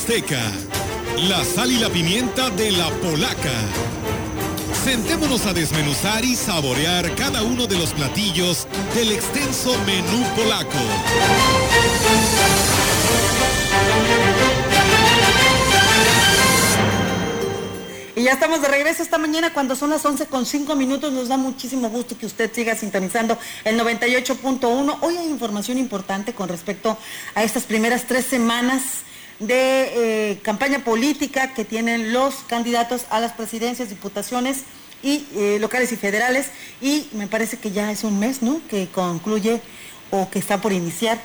Huasteca. La sal y la pimienta de la polaca. Sentémonos a desmenuzar y saborear cada uno de los platillos del extenso menú polaco. Y ya estamos de regreso esta mañana cuando son las 11 con 5 minutos. Nos da muchísimo gusto que usted siga sintonizando el 98.1. Hoy hay información importante con respecto a estas primeras tres semanas de eh, campaña política que tienen los candidatos a las presidencias, diputaciones y eh, locales y federales. Y me parece que ya es un mes, ¿no? Que concluye o que está por iniciar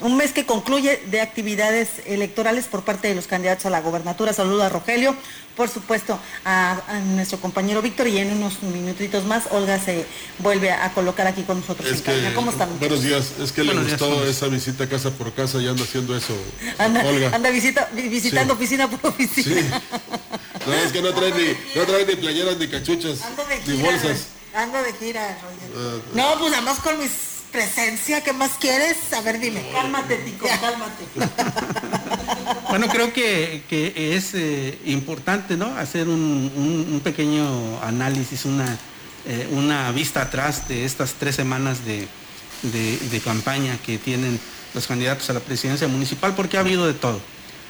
un mes que concluye de actividades electorales por parte de los candidatos a la gobernatura. Saludo a Rogelio, por supuesto a, nuestro compañero Víctor y en unos minutitos más Olga se vuelve a colocar aquí con nosotros. ¿Cómo están? Buenos días, es que le gustó esa visita casa por casa y anda haciendo eso. Anda, Olga. anda visita, visitando oficina por oficina. No, es que no trae ni, no trae ni playeras ni cachuchas, ni bolsas. Ando de gira, Roger. Ah, no, pues además con mis presencia, ¿qué más quieres? A ver, dime. Cálmate, Tico, cálmate. bueno, creo que, es eh, importante, ¿no? Hacer un, pequeño análisis, una, eh, una vista atrás de estas tres semanas de, campaña que tienen los candidatos a la presidencia municipal, porque ha habido de todo.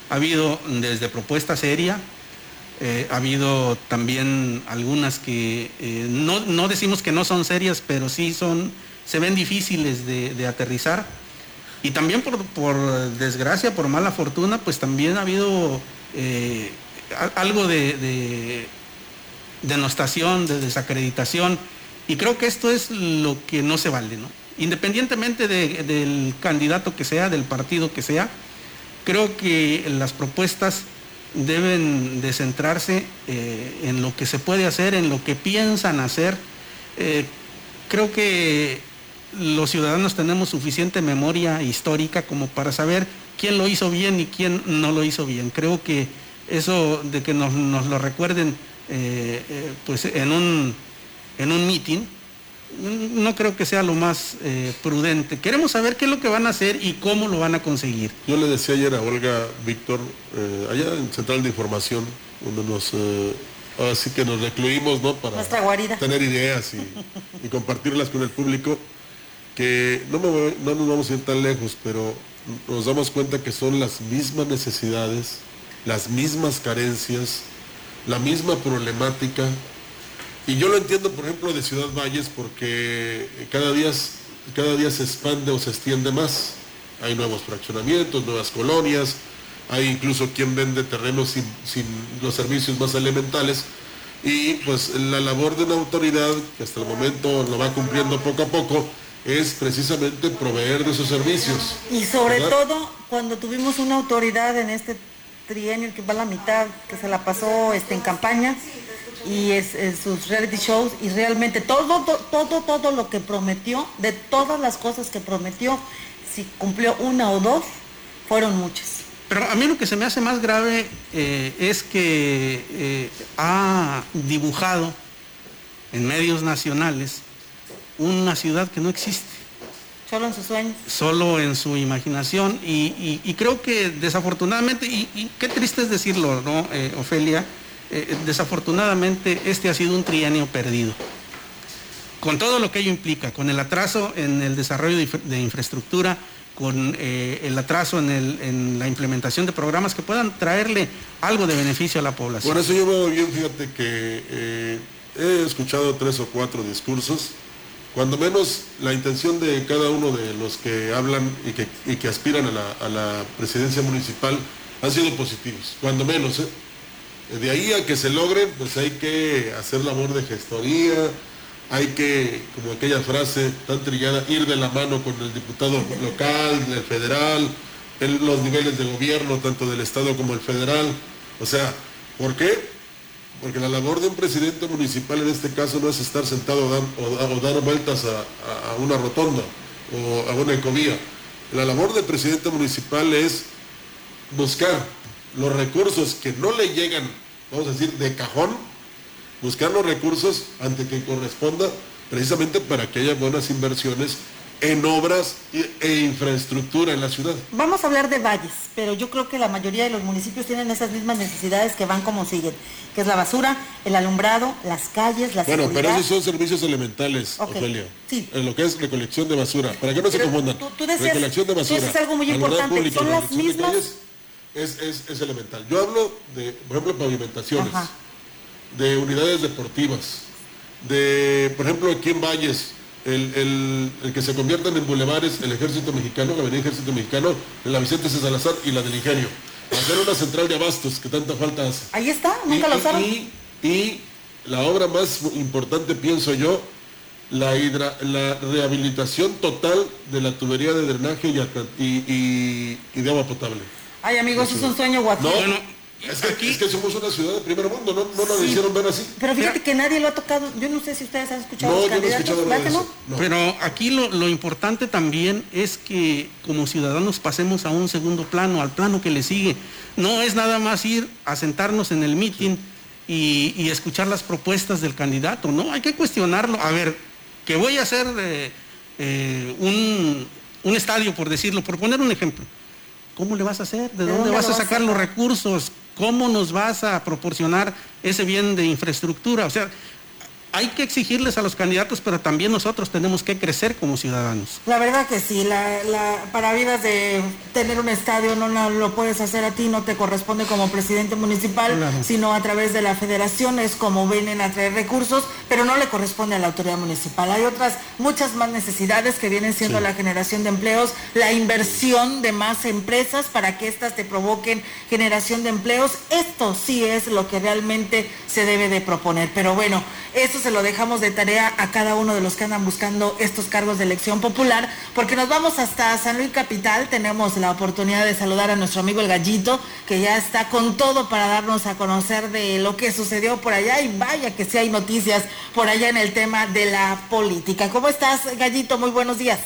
Ha habido desde propuesta seria, eh, ha habido también algunas que no, no, decimos que no son serias, pero sí son se ven difíciles de, aterrizar. Y también por, desgracia, por mala fortuna, pues también ha habido eh, algo de, denostación, de desacreditación. Y creo que esto es lo que no se vale, ¿no? Independientemente del candidato que sea, del partido que sea, creo que las propuestas deben de centrarse eh, en lo que se puede hacer, en lo que piensan hacer. Eh, creo que los ciudadanos tenemos suficiente memoria histórica como para saber quién lo hizo bien y quién no lo hizo bien. Creo que eso de que nos, lo recuerden eh, eh, pues en un, en un meeting, no creo que sea lo más eh, prudente. Queremos saber qué es lo que van a hacer y cómo lo van a conseguir. Yo le decía ayer a Olga Víctor, allá en Central de Información, donde nos así que nos recluimos ¿no? para tener ideas y compartirlas con el público que no, no nos vamos a ir tan lejos, pero nos damos cuenta que son las mismas necesidades, las mismas carencias, la misma problemática. Y yo lo entiendo, por ejemplo, de Ciudad Valles, porque cada día, cada día se expande o se extiende más. Hay nuevos fraccionamientos, nuevas colonias, hay incluso quien vende terrenos sin, sin los servicios más elementales. Y pues la labor de una autoridad, que hasta el momento lo va cumpliendo poco a poco, es precisamente proveer de esos servicios. Y sobre todo cuando tuvimos una autoridad en este trienio que va a la mitad, que se la pasó este, en campaña y es, sus reality shows y realmente todo, todo, todo, lo que prometió, de todas las cosas que prometió, si cumplió una o dos, fueron muchas. Pero a mí lo que se me hace más grave eh, es que eh, ha dibujado en medios nacionales una ciudad que no existe. Solo en sus sueños. Solo en su imaginación. Y, creo que desafortunadamente, y, qué triste es decirlo, ¿no, eh, Ofelia? Eh, desafortunadamente este ha sido un trienio perdido. Con todo lo que ello implica, con el atraso en el desarrollo de, infraestructura, con eh, el atraso en, en, la implementación de programas que puedan traerle algo de beneficio a la población. Por eso yo veo bien, fíjate que he escuchado tres o cuatro discursos cuando menos la intención de cada uno de los que hablan y que, aspiran a la, presidencia municipal han sido positivos, cuando menos. ¿eh? De ahí a que se logren, pues hay que hacer labor de gestoría, hay que, como aquella frase tan trillada, ir de la mano con el diputado local, el federal, los niveles de gobierno, tanto del Estado como el federal. O sea, ¿por qué? Porque la labor de un presidente municipal en este caso no es estar sentado o, dar vueltas a, una rotonda o a una ecovía. La labor del presidente municipal es buscar los recursos que no le llegan, vamos a decir, de cajón, buscar los recursos ante que corresponda precisamente para que haya buenas inversiones en obras e infraestructura en la ciudad. Vamos a hablar de valles, pero yo creo que la mayoría de los municipios tienen esas mismas necesidades que van como siguen, que es la basura, el alumbrado, las calles, las Bueno, pero esos son servicios elementales, Ofelia. Sí. En lo que es recolección de basura, para que no se confundan. Tú, recolección de basura. Eso es algo muy importante. son las mismas. Es, es, elemental. Yo hablo de, por ejemplo, pavimentaciones, de unidades deportivas, de, por ejemplo, aquí en Valles, el, que se conviertan en bulevares el ejército mexicano, la avenida ejército mexicano, la Vicente C. Salazar y la del Ingenio. Hacer una central de abastos que tanta falta hace. Ahí está, nunca lo usaron. Y, la obra más importante, pienso yo, la, la rehabilitación total de la tubería de drenaje y, de agua potable. Ay, amigos, es un sueño guapo. Es que, somos una ciudad de primer mundo, no, no nos hicieron ver así. Pero fíjate que nadie lo ha tocado. Yo no sé si ustedes han escuchado los candidatos. Pero aquí lo, lo, importante también es que como ciudadanos pasemos a un segundo plano, al plano que le sigue. No es nada más ir a sentarnos en el meeting y, escuchar las propuestas del candidato, ¿no? Hay que cuestionarlo. A ver, que voy a hacer eh, eh, un, un estadio, por decirlo, por poner un ejemplo. ¿Cómo le vas a hacer? ¿De, dónde, vas a sacar los recursos? ¿Cómo nos vas a proporcionar ese bien de infraestructura? O sea, hay que exigirles a los candidatos, pero también nosotros tenemos que crecer como ciudadanos. La verdad que sí, la, para vidas de tener un estadio no lo puedes hacer a ti, no te corresponde como presidente municipal, sino a través de la federación, es como vienen a traer recursos, pero no le corresponde a la autoridad municipal. Hay otras, muchas más necesidades que vienen siendo la generación de empleos, la inversión de más empresas para que éstas te provoquen generación de empleos. Esto sí es lo que realmente se debe de proponer. Pero bueno, eso se lo dejamos de tarea a cada uno de los que andan buscando estos cargos de elección popular, porque nos vamos hasta San Luis Capital. Tenemos la oportunidad de saludar a nuestro amigo el Gallito, que ya está con todo para darnos a conocer de lo que sucedió por allá. Y vaya que sí hay noticias por allá en el tema de la política. ¿Cómo estás, Gallito? Muy buenos días.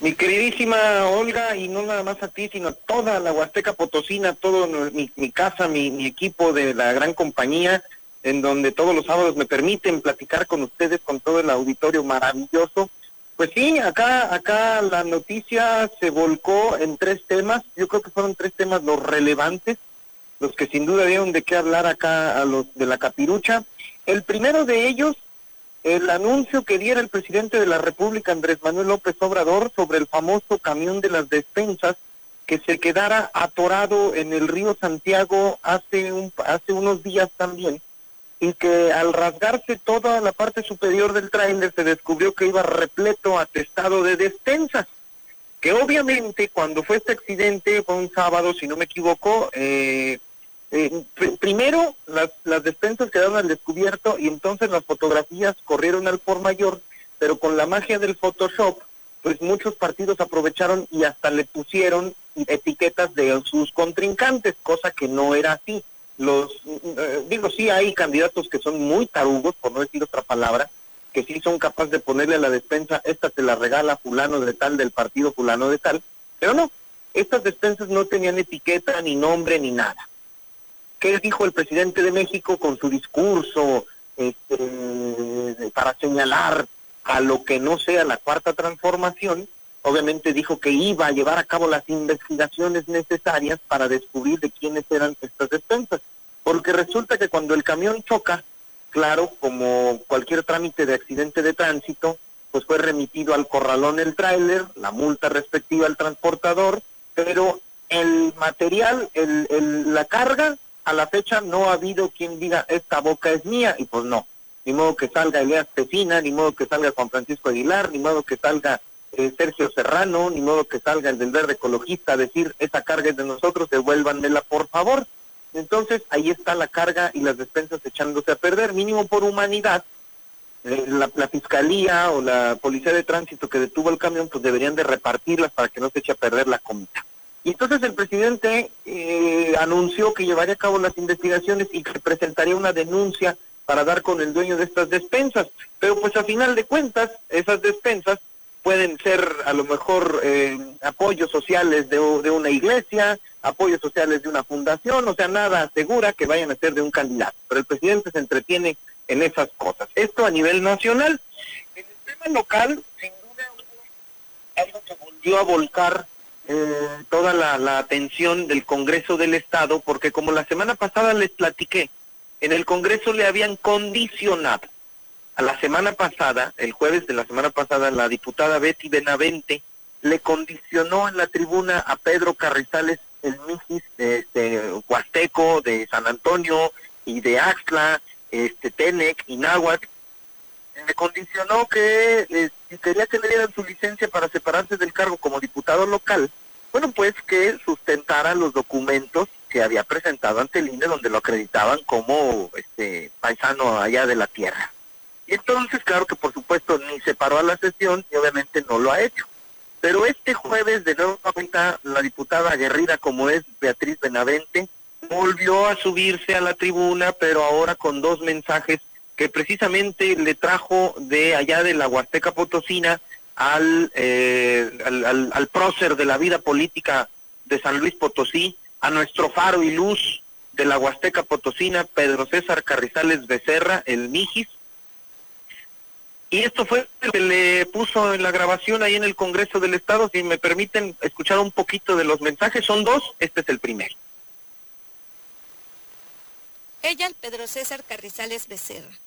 Mi queridísima Olga, y no nada más a ti, sino a toda la Huasteca Potosina, todo mi, casa, mi, mi equipo de la gran compañía, en donde todos los sábados me permiten platicar con ustedes, con todo el auditorio maravilloso. Pues sí, acá, acá la noticia se volcó en tres temas. Yo creo que fueron tres temas los relevantes, los que sin duda dieron de qué hablar acá a los de la capirucha. El primero de ellos, el anuncio que diera el presidente de la República, Andrés Manuel López Obrador, sobre el famoso camión de las despensas que se quedara atorado en el río Santiago hace, un, hace unos días también y que al rasgarse toda la parte superior del tráiler se descubrió que iba repleto atestado de despensas, que obviamente cuando fue este accidente, fue un sábado, si no me equivoco, eh, eh, primero las, las despensas quedaron al descubierto y entonces las fotografías corrieron al por mayor, pero con la magia del Photoshop, pues muchos partidos aprovecharon y hasta le pusieron etiquetas de sus contrincantes, cosa que no era así los, eh, digo, sí hay candidatos que son muy tarugos, por no decir otra palabra, que sí son capaces de ponerle a la despensa, esta te la regala fulano de tal, del partido fulano de tal, pero no, estas despensas no tenían etiqueta, ni nombre, ni nada. ¿Qué dijo el presidente de México con su discurso este, para señalar a lo que no sea la cuarta transformación? obviamente dijo que iba a llevar a cabo las investigaciones necesarias para descubrir de quiénes eran estas despensas. Porque resulta que cuando el camión choca, claro, como cualquier trámite de accidente de tránsito, pues fue remitido al corralón el tráiler, la multa respectiva al transportador, pero el material, el, la carga, a la fecha no ha habido quien diga esta boca es mía, y pues no. Ni modo que salga Elias Pesina, ni modo que salga Juan Francisco Aguilar, ni modo que salga eh, Sergio Serrano, ni modo que salga el del verde ecologista a decir, esa carga es de nosotros, devuélvanmela por favor. Entonces, ahí está la carga y las despensas echándose a perder, mínimo por humanidad. Eh, la, fiscalía o la policía de tránsito que detuvo el camión, pues deberían de repartirlas para que no se eche a perder la comida. Y entonces el presidente eh, anunció que llevaría a cabo las investigaciones y que presentaría una denuncia para dar con el dueño de estas despensas. Pero pues a final de cuentas, esas despensas pueden ser a lo mejor eh, apoyos sociales de, una iglesia, apoyos sociales de una fundación, o sea, nada asegura que vayan a ser de un candidato, pero el presidente se entretiene en esas cosas. Esto a nivel nacional. En el tema local, sin duda, algo que volvió a volcar eh, toda la, la atención del Congreso del Estado, porque como la semana pasada les platiqué, en el Congreso le habían condicionado a la semana pasada, el jueves de la semana pasada, la diputada Betty Benavente le condicionó en la tribuna a Pedro Carrizales el Mijis este, Huasteco, de San Antonio y de Axla, este, Tenec y Náhuatl, le condicionó que eh, si quería que le dieran su licencia para separarse del cargo como diputado local, bueno, pues que sustentara los documentos que había presentado ante el INE donde lo acreditaban como este paisano allá de la tierra. Y entonces, claro que por supuesto ni se paró a la sesión y obviamente no lo ha hecho. Pero este jueves, de nuevo la diputada aguerrida como es Beatriz Benavente, volvió a subirse a la tribuna, pero ahora con dos mensajes que precisamente le trajo de allá de la Huasteca Potosina al, eh, al prócer de la vida política de San Luis Potosí, a nuestro faro y luz de la Huasteca Potosina, Pedro César Carrizales Becerra, el Mijis, y esto fue lo que le puso en la grabación ahí en el Congreso del Estado. Si me permiten escuchar un poquito de los mensajes, son dos, este es el primero. Ella, Pedro César Carrizales Becerra.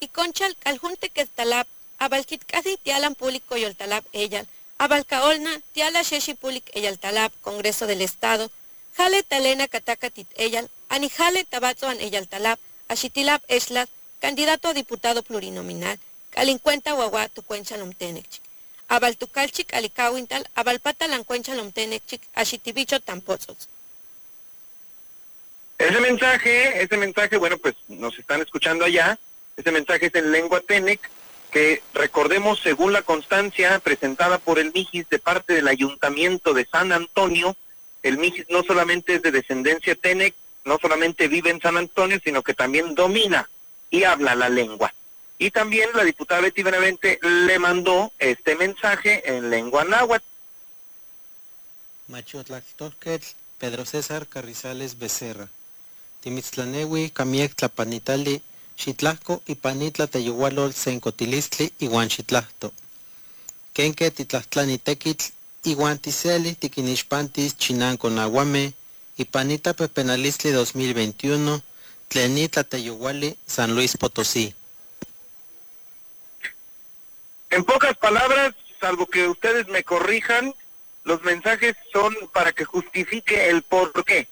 Y concha al junte que talab, abalkit casi tialan público y talab ella, abalcaolna, tiala sheshi pulik ella talab, Congreso del Estado, jale talena katakatit ella, anijale tabazo an ella talab, ashitilab eslat, candidato a diputado plurinominal, Calincuenta guagua tu cuencha lomtenechik. Abal tu calchic alicawintal, abalpata lancuencha lomtenechik, ashitibicho tampotzos. Ese mensaje, ese mensaje, bueno, pues nos están escuchando allá. Ese mensaje es en lengua Tenec, que recordemos, según la constancia presentada por el Mijis de parte del Ayuntamiento de San Antonio, el Mijis no solamente es de descendencia Tenec, no solamente vive en San Antonio, sino que también domina y habla la lengua. Y también la diputada Betty Benavente le mandó este mensaje en lengua náhuatl. Machotlactorquetl, Pedro César Carrizales Becerra. Timitztlanewi, Camiec Tlapanitali, Xitlasco y Panitla Teyugualol Sencotilistli y Guanxitlacto. Kenke Titlachtlanitequitl y Guanticeli Tiquinixpantis Chinanco Nahuame y Panita Pepenalistli 2021, Tlenitla Teyuguali, San Luis Potosí. En pocas palabras, salvo que ustedes me corrijan, los mensajes son para que justifique el por qué.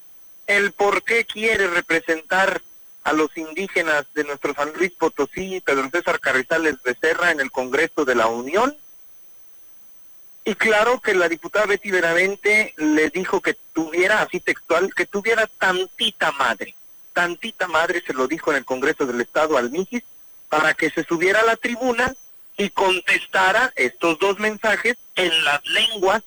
El por qué quiere representar a los indígenas de nuestro San Luis Potosí, Pedro César Carrizales Becerra en el Congreso de la Unión. Y claro que la diputada Betty Benavente le dijo que tuviera, así textual, que tuviera tantita madre. Tantita madre se lo dijo en el Congreso del Estado al Mijis para que se subiera a la tribuna y contestara estos dos mensajes en las lenguas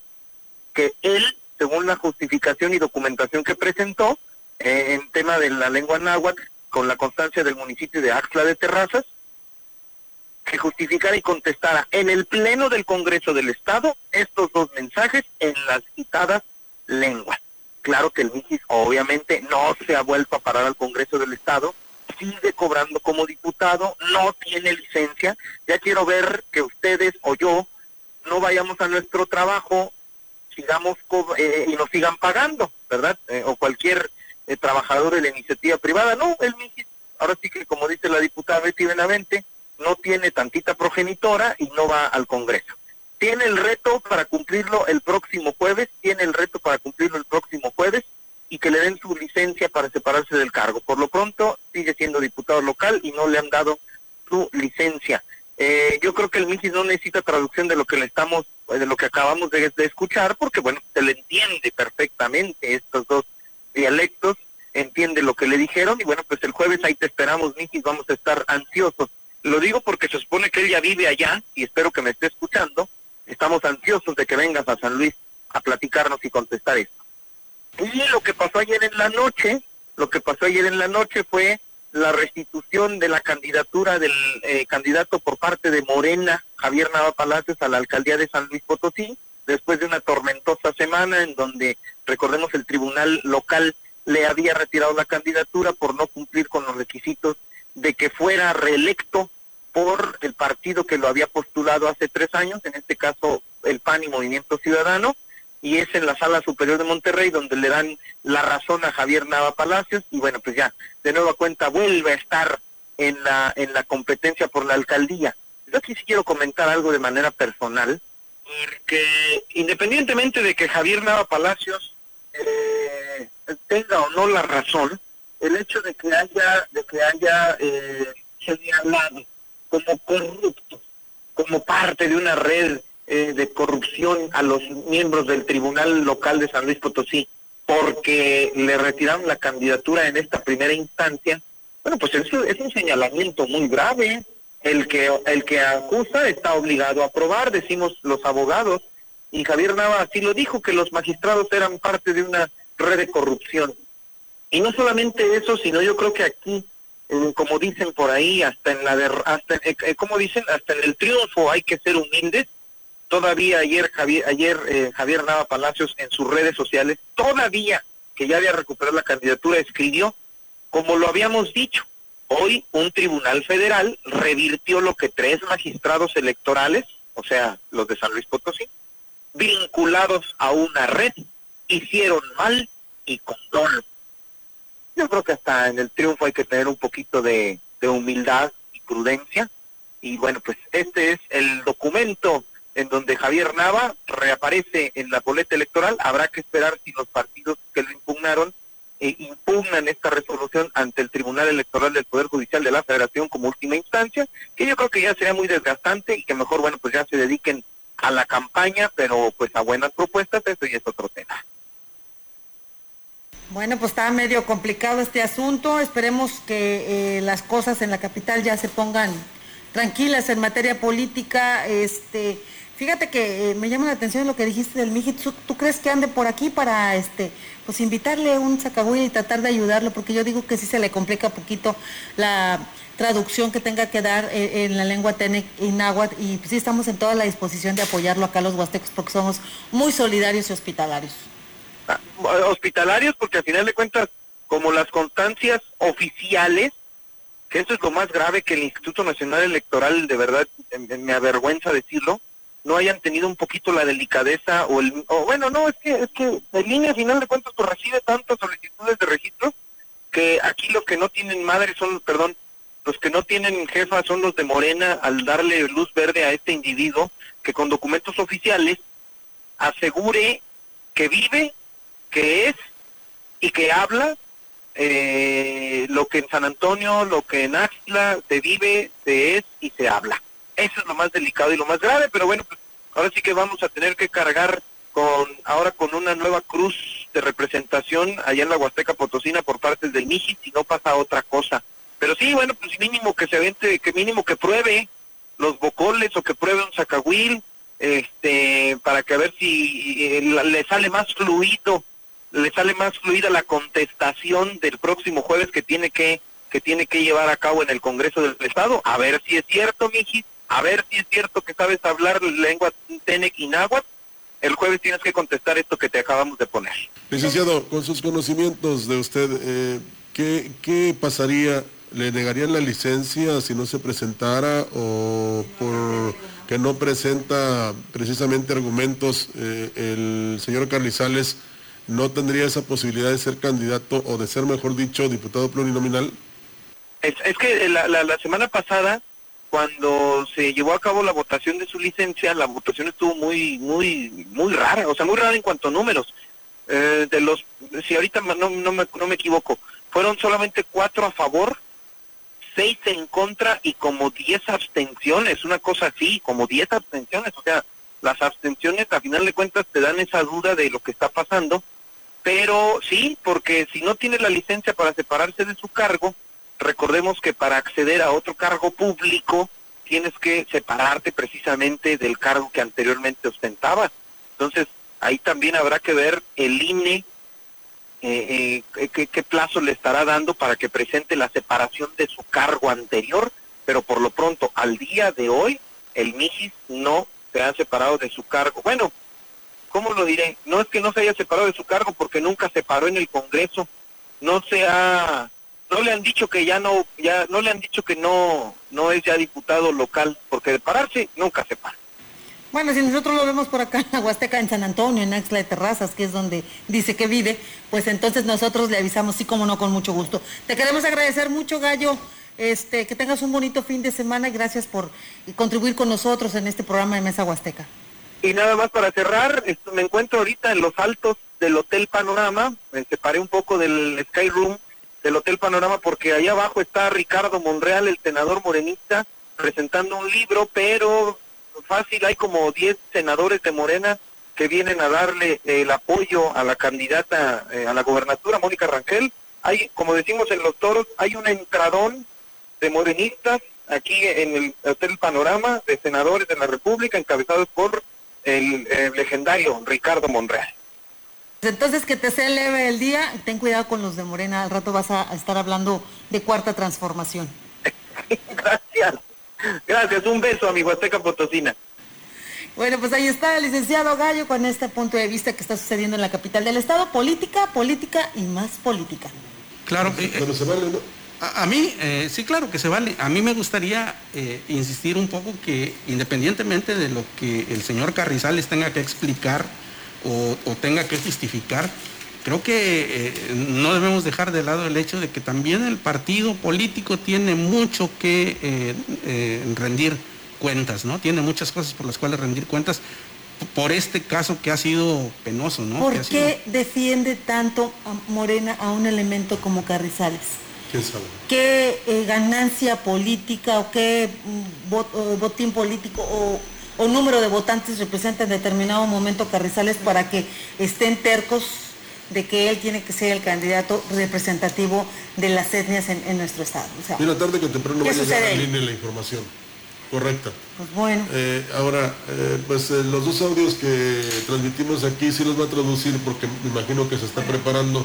que él, según la justificación y documentación que presentó, eh, en tema de la lengua náhuatl, con la constancia del municipio de Axla de Terrazas, que justificara y contestara en el Pleno del Congreso del Estado estos dos mensajes en las citadas lenguas. Claro que el MIGIS obviamente no se ha vuelto a parar al Congreso del Estado, sigue cobrando como diputado, no tiene licencia. Ya quiero ver que ustedes o yo no vayamos a nuestro trabajo, sigamos eh, y nos sigan pagando, ¿verdad? Eh, o cualquier eh, trabajador de la iniciativa privada. No, MIGIS, ahora sí que como dice la diputada Betty Benavente, no tiene tantita progenitora y no va al Congreso. Tiene el reto para cumplirlo el próximo jueves, tiene el reto para cumplirlo el próximo jueves y que le den su licencia para separarse del cargo. Por lo pronto sigue local y no le han dado su licencia. Eh, yo creo que el MIGIS no necesita traducción de lo que le estamos, de lo que acabamos de, de, escuchar, porque bueno, se le entiende perfectamente estos dos dialectos, entiende lo que le dijeron y bueno, pues el jueves ahí te esperamos, MIGIS, vamos a estar ansiosos. Lo digo porque se supone que él ya vive allá y espero que me esté escuchando. Estamos ansiosos de que vengas a San Luis a platicarnos y contestar esto. Y lo que pasó ayer en la noche, lo que pasó ayer en la noche fue la restitución de la candidatura del eh, candidato por parte de Morena, Javier Nava Palacios, a la alcaldía de San Luis Potosí, después de una tormentosa semana en donde, recordemos, el tribunal local le había retirado la candidatura por no cumplir con los requisitos de que fuera reelecto por el partido que lo había postulado hace tres años, en este caso el PAN y Movimiento Ciudadano, y es en la Sala Superior de Monterrey donde le dan la razón a Javier Nava Palacios, y bueno, pues ya, de nueva cuenta, vuelve a estar en la, en la competencia por la alcaldía. Yo aquí sí quiero comentar algo de manera personal, porque independientemente de que Javier Nava Palacios eh, tenga o no la razón, el hecho de que haya, de que haya eh, señalado como corrupto, como parte de una red eh, de corrupción a los miembros del Tribunal Local de San Luis Potosí, porque le retiraron la candidatura en esta primera instancia, bueno, pues eso es un señalamiento muy grave. El que, el que acusa está obligado a probar, decimos los abogados, y Javier Nava así lo dijo, que los magistrados eran parte de una red de corrupción. Y no solamente eso, sino yo creo que aquí, eh, como dicen por ahí, hasta en la de, hasta, eh, eh, como dicen, hasta en el triunfo hay que ser humildes. Todavía ayer Javier, ayer Javier Nava Palacios en sus redes sociales, todavía que ya había recuperado la candidatura, escribió, como lo habíamos dicho, hoy un tribunal federal revirtió lo que tres magistrados electorales, o sea, los de San Luis Potosí, vinculados a una red, hicieron mal y con dolor. Yo creo que hasta en el triunfo hay que tener un poquito de, de humildad y prudencia. Y bueno, pues este es el documento en donde Javier Nava reaparece en la boleta electoral. Habrá que esperar si los partidos que lo impugnaron eh, impugnan esta resolución ante el Tribunal Electoral del Poder Judicial de la Federación como última instancia, que yo creo que ya sería muy desgastante y que mejor, bueno, pues ya se dediquen a la campaña, pero pues a buenas propuestas, eso ya es otro tema. Bueno, pues está medio complicado este asunto. Esperemos que eh, las cosas en la capital ya se pongan tranquilas en materia política. Este, fíjate que eh, me llama la atención lo que dijiste del Mijit. ¿Tú, crees que ande por aquí para este, pues invitarle un sacagüey y tratar de ayudarlo? Porque yo digo que sí se le complica poquito la traducción que tenga que dar eh, en la lengua tenec y y sí estamos en toda la disposición de apoyarlo acá los huastecos porque somos muy solidarios y hospitalarios hospitalarios, porque al final de cuentas, como las constancias oficiales, que eso es lo más grave que el Instituto Nacional Electoral, de verdad, me avergüenza decirlo, no hayan tenido un poquito la delicadeza o el o bueno no es que es que en línea al final de cuentas pues recibe tantas solicitudes de registro que aquí los que no tienen madre son perdón los que no tienen jefa son los de Morena al darle luz verde a este individuo que con documentos oficiales asegure que vive que es y que habla eh, lo que en San Antonio, lo que en Axla se vive, se es y se habla. Eso es lo más delicado y lo más grave, pero bueno, pues ahora sí que vamos a tener que cargar con ahora con una nueva cruz de representación allá en la Huasteca Potosina por parte del MIGI si no pasa otra cosa. Pero sí, bueno, pues mínimo que se vente, que mínimo que pruebe los bocoles o que pruebe un sacahuil, este, para que a ver si eh, le sale más fluido le sale más fluida la contestación del próximo jueves que tiene que que tiene que llevar a cabo en el Congreso del Estado. A ver si es cierto, Miji, a ver si es cierto que sabes hablar lengua tenec y náhuatl. El jueves tienes que contestar esto que te acabamos de poner. Licenciado, con sus conocimientos de usted, eh, ¿qué, ¿qué pasaría? ¿Le negarían la licencia si no se presentara o por que no presenta precisamente argumentos eh, el señor Carlizales? no tendría esa posibilidad de ser candidato o de ser, mejor dicho, diputado plurinominal? Es, es que la, la, semana pasada, cuando se llevó a cabo la votación de su licencia, la votación estuvo muy, muy, muy rara, o sea, muy rara en cuanto a números. Eh, de los, si ahorita no, no, me, no me equivoco, fueron solamente cuatro a favor, seis en contra y como diez abstenciones, una cosa así, como diez abstenciones, o sea, las abstenciones a final de cuentas te dan esa duda de lo que está pasando pero sí, porque si no tiene la licencia para separarse de su cargo, recordemos que para acceder a otro cargo público tienes que separarte precisamente del cargo que anteriormente ostentaba. Entonces, ahí también habrá que ver el INE eh, eh, qué, qué, plazo le estará dando para que presente la separación de su cargo anterior, pero por lo pronto, al día de hoy, el MIGIS no se ha separado de su cargo. Bueno, ¿cómo lo diré? No es que no se haya separado de su cargo porque nunca se paró en el Congreso, no se ha, no le han dicho que ya no, ya no le han dicho que no, no es ya diputado local, porque de pararse nunca se para. Bueno, si nosotros lo vemos por acá en la Huasteca, en San Antonio, en Axla de Terrazas, que es donde dice que vive, pues entonces nosotros le avisamos, sí, como no, con mucho gusto. Te queremos agradecer mucho, Gallo. Este, que tengas un bonito fin de semana y gracias por contribuir con nosotros en este programa de Mesa Huasteca. Y nada más para cerrar, esto, me encuentro ahorita en los altos del Hotel Panorama, me separé un poco del Sky Room del Hotel Panorama porque ahí abajo está Ricardo Monreal, el senador morenista, presentando un libro, pero fácil, hay como 10 senadores de Morena que vienen a darle el apoyo a la candidata eh, a la gobernatura, Mónica Rangel. Hay, como decimos en Los Toros, hay un entradón de morenistas aquí en el Hotel Panorama de senadores de la República encabezados por el legendario Ricardo Monreal. Entonces que te sea leve el día, ten cuidado con los de Morena, al rato vas a estar hablando de cuarta transformación. Gracias. Gracias, un beso a mi Huasteca Potosina. Bueno, pues ahí está el licenciado Gallo con este punto de vista que está sucediendo en la capital del estado, política, política y más política. Claro, eh, Pero se vale, ¿no? a, a mí, eh, sí, claro que se vale. A mí me gustaría eh, insistir un poco que independientemente de lo que el señor Carrizales tenga que explicar o, o tenga que justificar, creo que eh, no debemos dejar de lado el hecho de que también el partido político tiene mucho que eh, eh, rendir cuentas, ¿no? Tiene muchas cosas por las cuales rendir cuentas por este caso que ha sido penoso, ¿no? ¿Por Que ha sido- qué defiende tanto a Morena a un elemento como Carrizales? ¿Quién sabe? ¿Qué eh, ganancia política o qué mm, vot- o botín político o, o número de votantes representa en determinado momento Carrizales para que estén tercos de que él tiene que ser el candidato representativo de las etnias en, en nuestro estado? O sea, Mira, tarde que temprano ¿Qué va a línea la información. Correcta. pues bueno. Eh, ahora, eh, pues eh, los dos audios que transmitimos aquí sí los va a traducir porque me imagino que se está preparando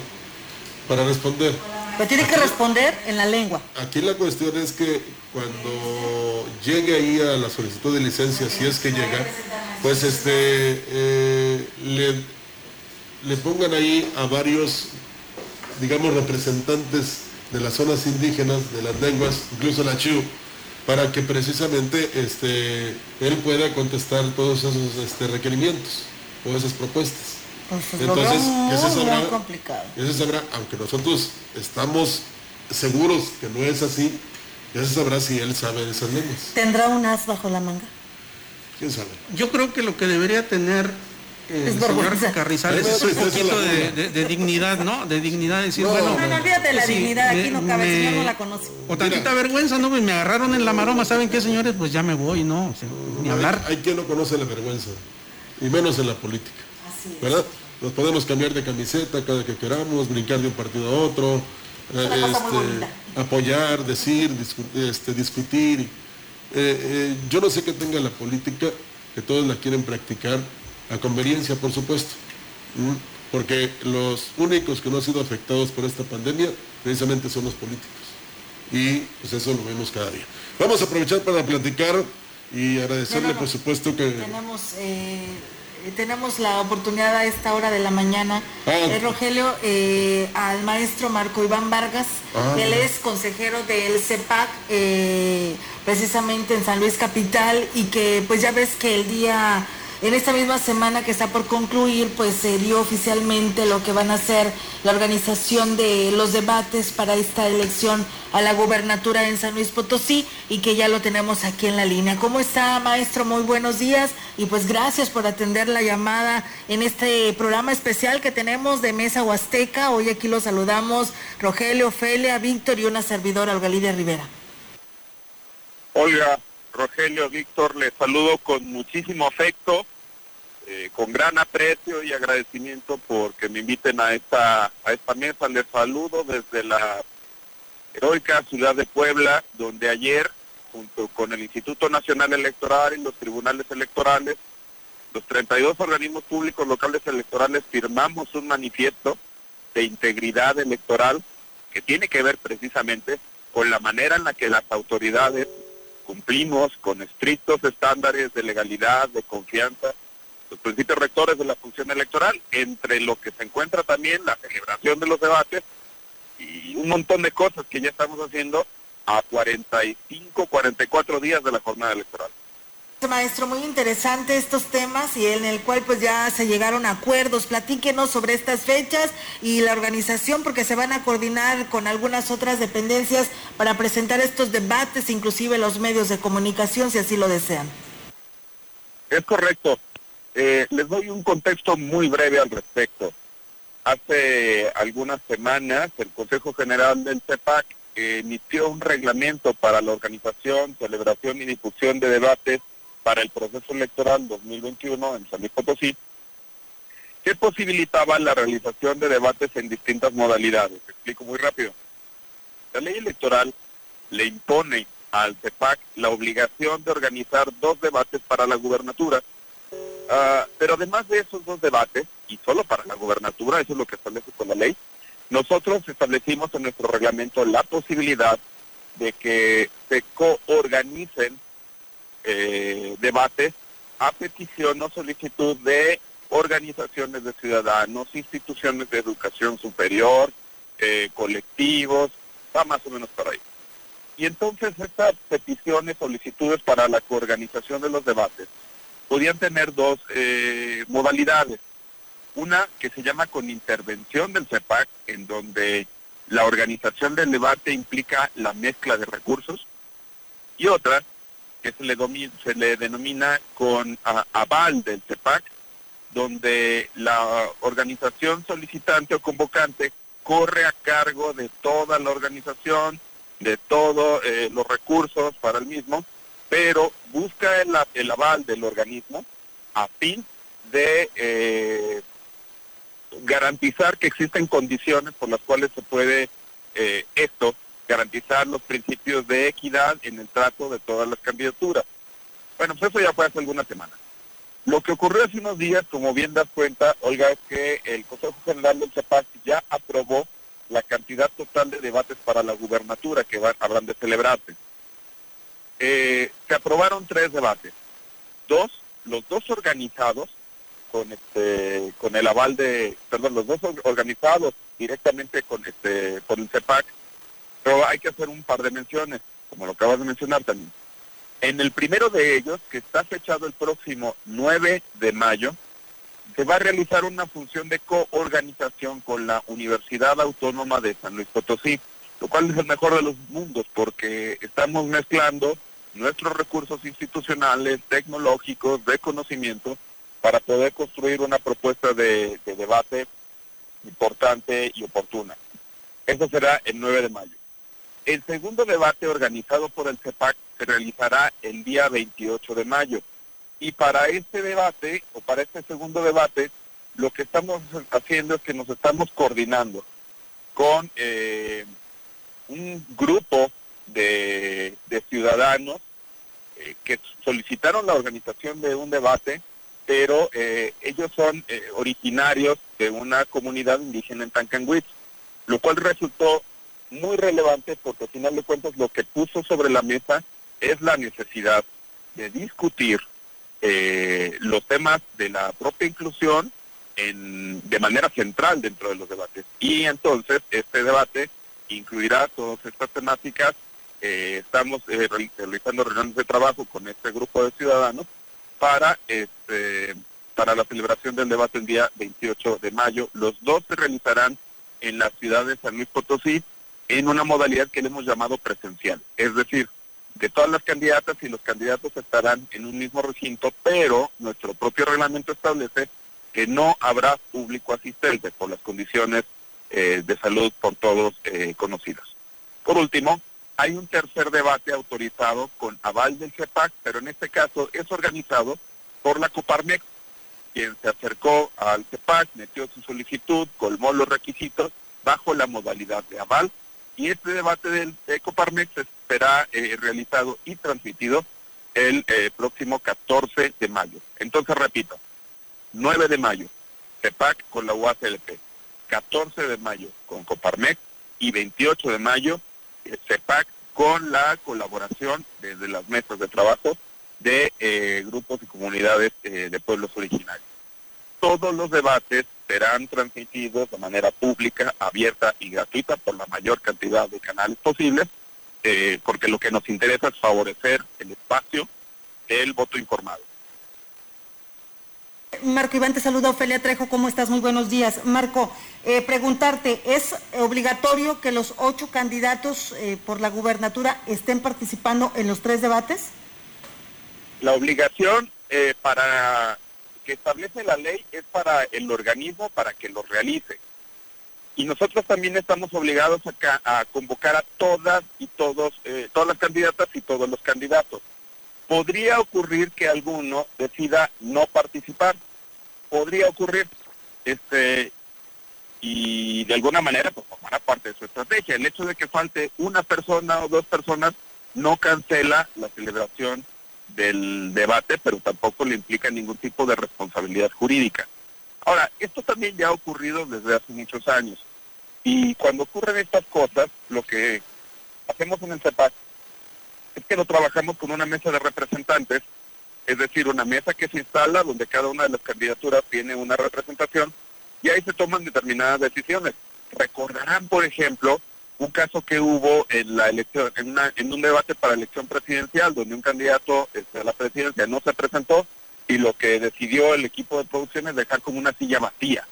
para responder. Pero tiene que responder en la lengua. Aquí la cuestión es que cuando llegue ahí a la solicitud de licencia, si es que llega, pues este eh, le, le pongan ahí a varios, digamos, representantes de las zonas indígenas, de las lenguas, incluso la Chiu, para que precisamente este, él pueda contestar todos esos este, requerimientos o esas propuestas. Pues Entonces, ya se sabrá, complicado. se sabrá, aunque nosotros estamos seguros que no es así, ya se sabrá si él sabe de esas lenguas. ¿Tendrá un as bajo la manga? ¿Quién sabe? Yo creo que lo que debería tener eh, Es el señor vergüenza. Carrizales Es es un poquito es de, de- de dignidad, ¿no? De dignidad, de decir, No, bueno... No, no, olvídate de la pues sí, dignidad, aquí me- no cabe, el señor me- no la conoce. O tantita vergüenza, ¿no? Pues me agarraron en la maroma, ¿saben qué, señores? Pues ya me voy, ¿no? O sea, ni hablar. Hay, hay quien no conoce la vergüenza, y menos en la política. ¿Verdad? Nos podemos cambiar de camiseta cada que queramos, brincar de un partido a otro, eh, este. Apoyar, decir, discu- este, discutir. Eh, eh, yo no sé qué tenga la política, que todos la quieren practicar a conveniencia, por supuesto. Porque los únicos que no han sido afectados por esta pandemia precisamente son los políticos. Y pues eso lo vemos cada día. Vamos a aprovechar para platicar y agradecerle, por supuesto, que... Tenemos, eh, tenemos la oportunidad a esta hora de la mañana, Ah. eh, Rogelio, eh, al maestro Marco Iván Vargas. Ah. Él es consejero del CEPAC, eh, precisamente en San Luis Capital, y que pues ya ves que el día, en esta misma semana que está por concluir, pues se dio oficialmente lo que van a ser la organización de los debates para esta elección a la gubernatura en San Luis Potosí y que ya lo tenemos aquí en la línea. ¿Cómo está, maestro? Muy buenos días y pues gracias por atender la llamada en este programa especial que tenemos de Mesa Huasteca. Hoy aquí los saludamos Rogelio, Ofelia, Víctor y una servidora, Olga Lidia Rivera. Olga, Rogelio, Víctor, les saludo con muchísimo afecto, eh, con gran aprecio y agradecimiento porque me inviten a esta, a esta mesa. Les saludo desde la heroica ciudad de Puebla, donde ayer, junto con el Instituto Nacional Electoral y los tribunales electorales, los 32 organismos públicos locales electorales firmamos un manifiesto de integridad electoral que tiene que ver precisamente con la manera en la que las autoridades cumplimos con estrictos estándares de legalidad, de confianza, los principios rectores de la función electoral, entre lo que se encuentra también la celebración de los debates y un montón de cosas que ya estamos haciendo a 45, 44 días de la jornada electoral. Maestro, muy interesante estos temas y en el cual pues ya se llegaron a acuerdos. Platíquenos sobre estas fechas y la organización porque se van a coordinar con algunas otras dependencias para presentar estos debates, inclusive los medios de comunicación si así lo desean. Es correcto. Eh, les doy un contexto muy breve al respecto. Hace algunas semanas el Consejo General del CEPAC emitió un reglamento para la organización, celebración y difusión de debates para el proceso electoral 2021 en San Luis Potosí, que posibilitaba la realización de debates en distintas modalidades. Explico muy rápido. La ley electoral le impone al CEPAC la obligación de organizar dos debates para la gubernatura, ah, pero además de esos dos debates, y solo para la gubernatura, eso es lo que establece con la ley, nosotros establecimos en nuestro reglamento la posibilidad de que se coorganicen eh, debates a petición o solicitud de organizaciones de ciudadanos, instituciones de educación superior, eh, colectivos, va más o menos por ahí. Y entonces estas peticiones, solicitudes para la coorganización de los debates podían tener dos eh, modalidades. Una que se llama con intervención del CEPAC, en donde la organización del debate implica la mezcla de recursos, y otra que se le, se le denomina con aval del CEPAC, donde la organización solicitante o convocante corre a cargo de toda la organización, de todos eh, los recursos para el mismo, pero busca el, aval del organismo a fin de eh, garantizar que existen condiciones por las cuales se puede eh, esto garantizar los principios de equidad en el trato de todas las candidaturas. Bueno, pues eso ya fue hace algunas semanas. Lo que ocurrió hace unos días, como bien das cuenta, Olga, es que el Consejo General del CEPAC ya aprobó la cantidad total de debates para la gubernatura que van, habrán de celebrarse. Eh, se aprobaron tres debates. Dos, los dos organizados con este con el aval de perdón los dos organizados directamente con este el CEPAC pero hay que hacer un par de menciones, como lo acabas de mencionar también. En el primero de ellos, que está fechado el próximo 9 de mayo, se va a realizar una función de coorganización con la Universidad Autónoma de San Luis Potosí, lo cual es el mejor de los mundos porque estamos mezclando nuestros recursos institucionales, tecnológicos, de conocimiento, para poder construir una propuesta de, de debate importante y oportuna. Eso será el 9 de mayo. El segundo debate organizado por el CEPAC se realizará el día 28 de mayo. Y para este debate, o para este segundo debate, lo que estamos haciendo es que nos estamos coordinando con eh, un grupo de, ciudadanos eh, que solicitaron la organización de un debate, pero eh, ellos son originarios de una comunidad indígena en Tancanwitz, lo cual resultó muy relevante porque al final de cuentas lo que puso sobre la mesa es la necesidad de discutir eh, los temas de la propia inclusión en, de manera central dentro de los debates. Y entonces este debate incluirá todas estas temáticas. Eh, estamos eh, realizando reuniones de trabajo con este grupo de ciudadanos para, este, para la celebración del debate el día 28 de mayo. Los dos se realizarán en la ciudad de San Luis Potosí en una modalidad que le hemos llamado presencial. Es decir, que todas las candidatas y los candidatos estarán en un mismo recinto, pero nuestro propio reglamento establece que no habrá público asistente por las condiciones eh, de salud por todos eh, conocidas. Por último, hay un tercer debate autorizado con aval del CEPAC, pero en este caso es organizado por la Coparmex, quien se acercó al CEPAC, metió su solicitud, colmó los requisitos bajo la modalidad de aval y este debate del Ecoparmex será eh, realizado y transmitido el eh, próximo 14 de mayo. Entonces, repito, 9 de mayo, CEPAC con la UACLP, 14 de mayo con Coparmex y 28 de mayo, eh, CEPAC con la colaboración desde las mesas de trabajo de grupos y comunidades de pueblos originarios. Todos los debates serán transmitidos de manera pública, abierta y gratuita por la mayor cantidad de canales posibles, eh, porque lo que nos interesa es favorecer el espacio el voto informado. Marco Iván, te saluda Ofelia Trejo, ¿cómo estás? Muy buenos días. Marco, eh, preguntarte, ¿es obligatorio que los ocho candidatos eh, por la gubernatura estén participando en los tres debates? La obligación eh, para que establece la ley es para el organismo para que lo realice. Y nosotros también estamos obligados a, a convocar a todas y todos, todas las candidatas y todos los candidatos podría ocurrir que alguno decida no participar. Podría ocurrir. Este, y de alguna manera pues formará parte de su estrategia. El hecho de que falte una persona o dos personas no cancela la celebración del debate, pero tampoco le implica ningún tipo de responsabilidad jurídica. Ahora, esto también ya ha ocurrido desde hace muchos años. Y cuando ocurren estas cosas, lo que hacemos en el CEPAC es que lo trabajamos con una mesa de representantes, es decir, una mesa que se instala donde cada una de las candidaturas tiene una representación y ahí se toman determinadas decisiones. Recordarán, por ejemplo, un caso que hubo en la elección, en, en un debate para elección presidencial, donde un candidato este, a la presidencia no se presentó y lo que decidió el equipo de producción es dejar como una silla vacía.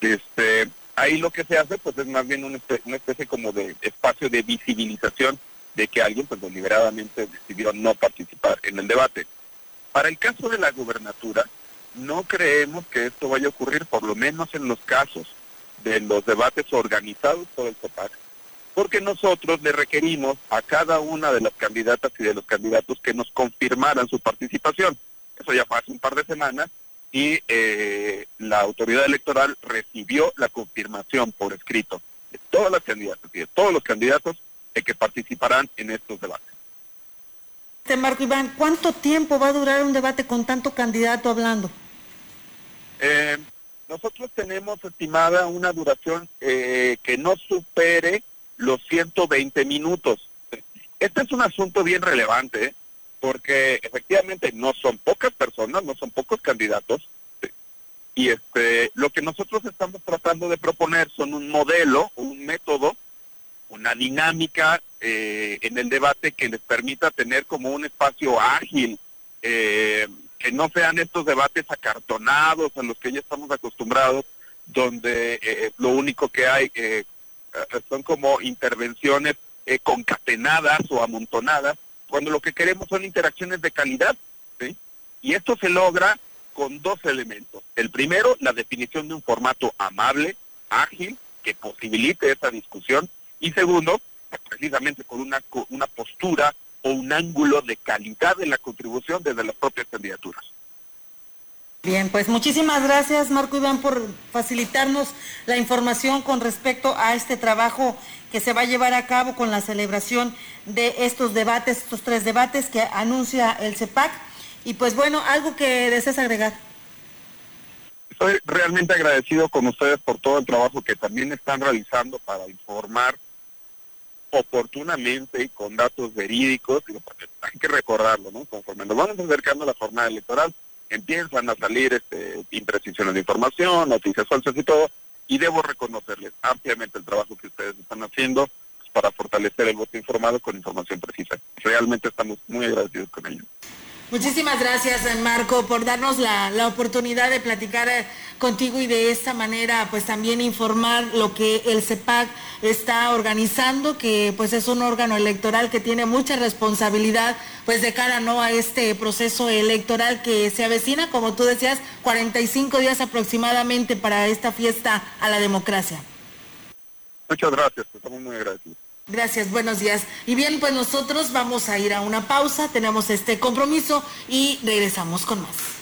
Este, ahí lo que se hace pues es más bien una especie como de espacio de visibilización de que alguien pues deliberadamente decidió no participar en el debate. Para el caso de la gubernatura, no creemos que esto vaya a ocurrir, por lo menos en los casos de los debates organizados por el CEPAC, porque nosotros le requerimos a cada una de las candidatas y de los candidatos que nos confirmaran su participación. Eso ya fue hace un par de semanas y eh, la autoridad electoral recibió la confirmación por escrito de todas las candidatas y de todos los candidatos que participarán en estos debates. Este Marco Iván, ¿cuánto tiempo va a durar un debate con tanto candidato hablando? Eh, nosotros tenemos estimada una duración eh, que no supere los 120 minutos. Este es un asunto bien relevante, ¿eh? porque efectivamente no son pocas personas, no son pocos candidatos, y este, lo que nosotros estamos tratando de proponer son un modelo, un método una dinámica eh, en el debate que les permita tener como un espacio ágil, eh, que no sean estos debates acartonados a los que ya estamos acostumbrados, donde eh, lo único que hay son como intervenciones concatenadas o amontonadas, cuando lo que queremos son interacciones de calidad. Y esto se logra con dos elementos. El primero, la definición de un formato amable, ágil, que posibilite esa discusión y segundo, precisamente con una, una postura o un ángulo de calidad de la contribución desde las propias candidaturas. Bien, pues muchísimas gracias Marco Iván por facilitarnos la información con respecto a este trabajo que se va a llevar a cabo con la celebración de estos debates, estos tres debates que anuncia el CEPAC. Y pues bueno, algo que desees agregar. Estoy realmente agradecido con ustedes por todo el trabajo que también están realizando para informar oportunamente y con datos verídicos, porque hay que recordarlo, ¿no? Conforme nos vamos acercando a la jornada electoral, empiezan a salir este, imprecisiones de información, noticias falsas y todo, y debo reconocerles ampliamente el trabajo que ustedes están haciendo para fortalecer el voto informado con información precisa. Realmente estamos muy agradecidos con ellos. Muchísimas gracias, Marco, por darnos la, oportunidad de platicar eh, contigo y de esta manera, pues también informar lo que el CEPAC está organizando, que pues es un órgano electoral que tiene mucha responsabilidad, pues de cara no a este proceso electoral que se avecina, como tú decías, 45 días aproximadamente para esta fiesta a la democracia. Muchas gracias, estamos muy agradecidos. Gracias, buenos días. Y bien, pues nosotros vamos a ir a una pausa, tenemos este compromiso y regresamos con más.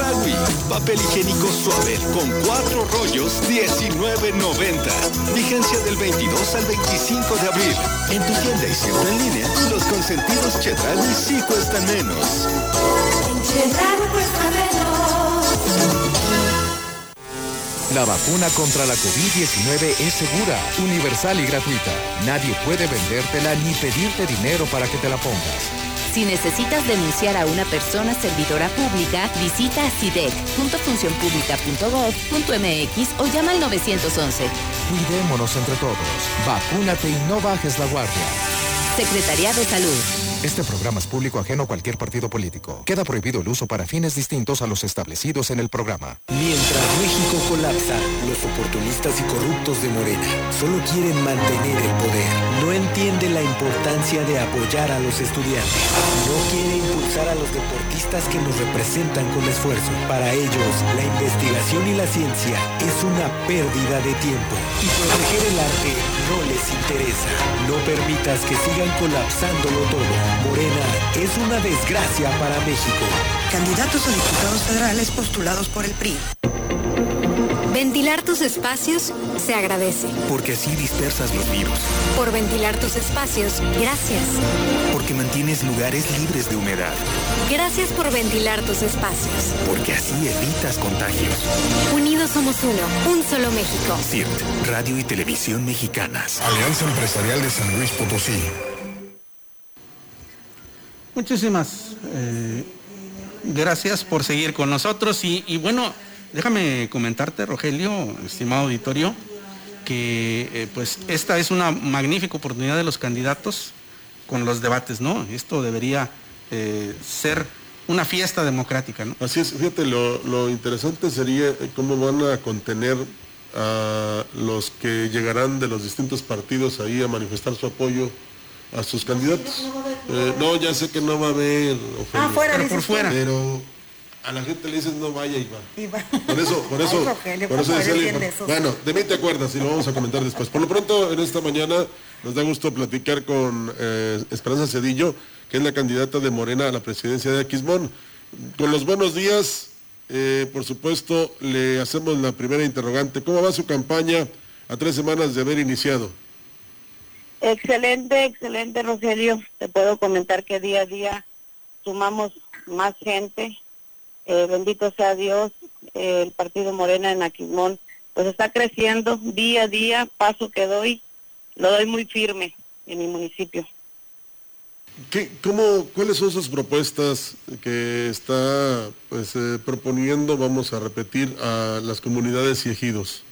Papel higiénico suave con cuatro rollos 19.90. Vigencia del 22 al 25 de abril. En tu tienda y siempre en línea, los consentidos Chedraui sí cuestan menos. La vacuna contra la COVID-19 es segura, universal y gratuita. Nadie puede vendértela ni pedirte dinero para que te la pongas. Si necesitas denunciar a una persona servidora pública, visita sidec.funcionpública.gov.mx o llama al 911. Cuidémonos entre todos. Vacúnate y no bajes la guardia. Secretaría de Salud. Este programa es público ajeno a cualquier partido político. Queda prohibido el uso para fines distintos a los establecidos en el programa. Mientras México colapsa, los oportunistas y corruptos de Morena solo quieren mantener el poder. No entienden la importancia de apoyar a los estudiantes. No quiere impulsar a los deportistas que nos representan con esfuerzo. Para ellos, la investigación y la ciencia es una pérdida de tiempo. Y proteger el arte no les interesa. No permitas que sigan colapsándolo todo. Morena es una desgracia para México. Candidatos a diputados federales postulados por el PRI. Ventilar tus espacios se agradece. Porque así dispersas los virus. Por ventilar tus espacios, gracias. Porque mantienes lugares libres de humedad. Gracias por ventilar tus espacios. Porque así evitas contagios. Unidos somos uno, un solo México. CIRT, Radio y Televisión Mexicanas. Alianza Empresarial de San Luis Potosí. Muchísimas eh, gracias por seguir con nosotros y, bueno, déjame comentarte, Rogelio, estimado auditorio, que eh, pues esta es una magnífica oportunidad de los candidatos con los debates, ¿no? Esto debería eh, ser una fiesta democrática, ¿no? Así es, fíjate, lo, lo interesante sería cómo van a contener a los que llegarán de los distintos partidos ahí a manifestar su apoyo a sus candidatos. Eh, no, ya sé que no va a haber Ah, fuera, pero por fuera. Pero a la gente le dices no vaya y va. Por eso, por eso, por eso decía Bueno, de mí te acuerdas y lo vamos a comentar después. Por lo pronto, en esta mañana nos da gusto platicar con eh, Esperanza Cedillo, que es la candidata de Morena a la presidencia de Aquismón. Con los buenos días, eh, por supuesto, le hacemos la primera interrogante. ¿Cómo va su campaña a tres semanas de haber iniciado? Excelente, excelente, Rogelio. Te puedo comentar que día a día sumamos más gente. Eh, bendito sea Dios, el Partido Morena en Aquismón, pues está creciendo día a día, paso que doy, lo doy muy firme en mi municipio. ¿Qué, cómo, ¿Cuáles son sus propuestas que está pues, eh, proponiendo, vamos a repetir, a las comunidades y ejidos?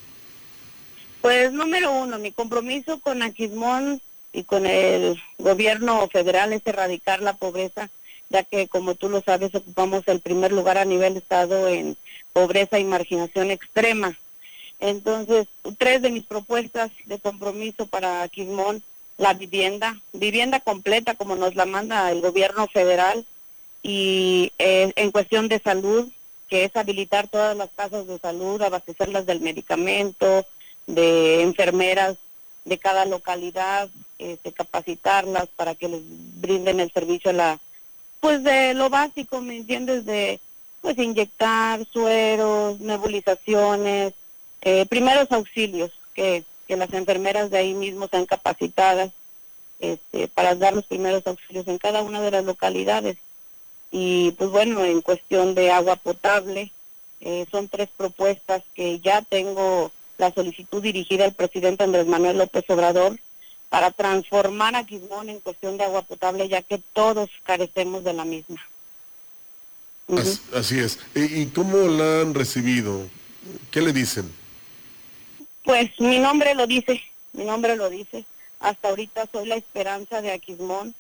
Pues número uno, mi compromiso con Aquismón y con el gobierno federal es erradicar la pobreza, ya que como tú lo sabes ocupamos el primer lugar a nivel estado en pobreza y marginación extrema. Entonces, tres de mis propuestas de compromiso para Aquismón, la vivienda, vivienda completa como nos la manda el gobierno federal y eh, en cuestión de salud, que es habilitar todas las casas de salud, abastecerlas del medicamento, de enfermeras de cada localidad, este, capacitarlas para que les brinden el servicio a la, pues de lo básico, ¿me entiendes? De, pues inyectar sueros, nebulizaciones, eh, primeros auxilios, que, que las enfermeras de ahí mismo sean capacitadas este, para dar los primeros auxilios en cada una de las localidades. Y pues bueno, en cuestión de agua potable, eh, son tres propuestas que ya tengo la solicitud dirigida al presidente Andrés Manuel López Obrador para transformar a Quismón en cuestión de agua potable, ya que todos carecemos de la misma. Así es. ¿Y cómo la han recibido? ¿Qué le dicen? Pues mi nombre lo dice, mi nombre lo dice. Hasta ahorita soy la esperanza de Aquismón.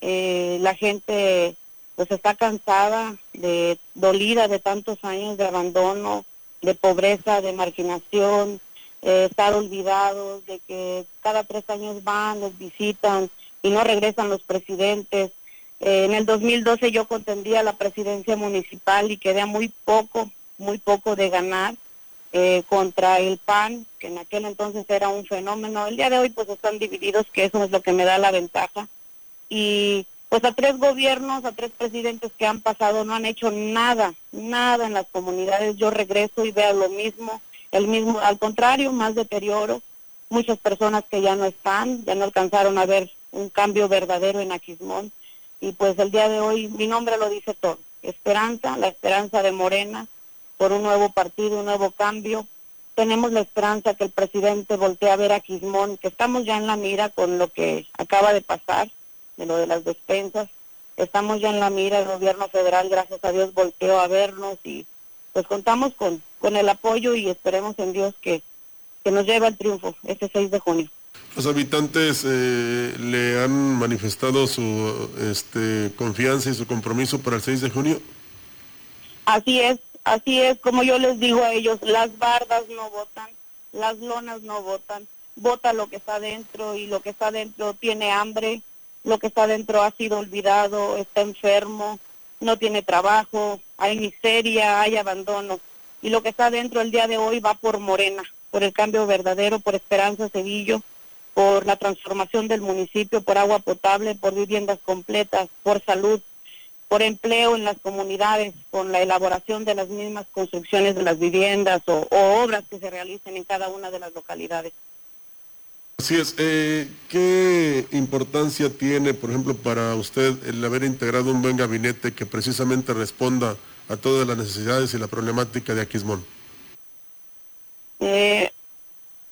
Eh, la gente pues está cansada, de dolida de tantos años de abandono, de pobreza, de marginación, eh, estar olvidados, de que cada tres años van, los visitan y no regresan los presidentes. Eh, en el 2012 yo contendía la presidencia municipal y quedé muy poco, muy poco de ganar eh, contra el PAN, que en aquel entonces era un fenómeno. El día de hoy pues están divididos, que eso es lo que me da la ventaja. Y pues a tres gobiernos, a tres presidentes que han pasado no han hecho nada, nada en las comunidades. Yo regreso y veo lo mismo, el mismo, al contrario, más deterioro. Muchas personas que ya no están, ya no alcanzaron a ver un cambio verdadero en Aquismón. Y pues el día de hoy mi nombre lo dice todo. Esperanza, la esperanza de Morena por un nuevo partido, un nuevo cambio. Tenemos la esperanza que el presidente voltee a ver a Quismón, que estamos ya en la mira con lo que acaba de pasar, de lo de las despensas. Estamos ya en la mira, el gobierno federal, gracias a Dios, volteó a vernos y pues contamos con, con el apoyo y esperemos en Dios que, que nos lleve al triunfo este 6 de junio. Los habitantes eh, le han manifestado su este, confianza y su compromiso para el 6 de junio. Así es, así es, como yo les digo a ellos, las bardas no votan, las lonas no votan, vota lo que está dentro y lo que está dentro tiene hambre, lo que está dentro ha sido olvidado, está enfermo, no tiene trabajo, hay miseria, hay abandono. Y lo que está dentro el día de hoy va por Morena, por el cambio verdadero, por Esperanza Sevillo, por la transformación del municipio, por agua potable, por viviendas completas, por salud, por empleo en las comunidades, con la elaboración de las mismas construcciones de las viviendas o, obras que se realicen en cada una de las localidades. Así es. Eh, ¿Qué importancia tiene, por ejemplo, para usted el haber integrado un buen gabinete que precisamente responda a todas las necesidades y la problemática de Aquismón? Eh,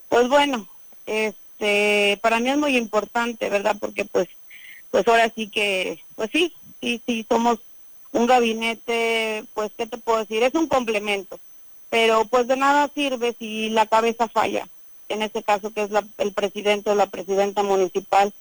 pues bueno, este, para mí es muy importante, ¿verdad? Porque pues, pues ahora sí que, pues sí, sí, sí, somos un gabinete, pues, ¿qué te puedo decir? Es un complemento, pero pues de nada sirve si la cabeza falla, en este caso que es el presidente o la presidenta municipal.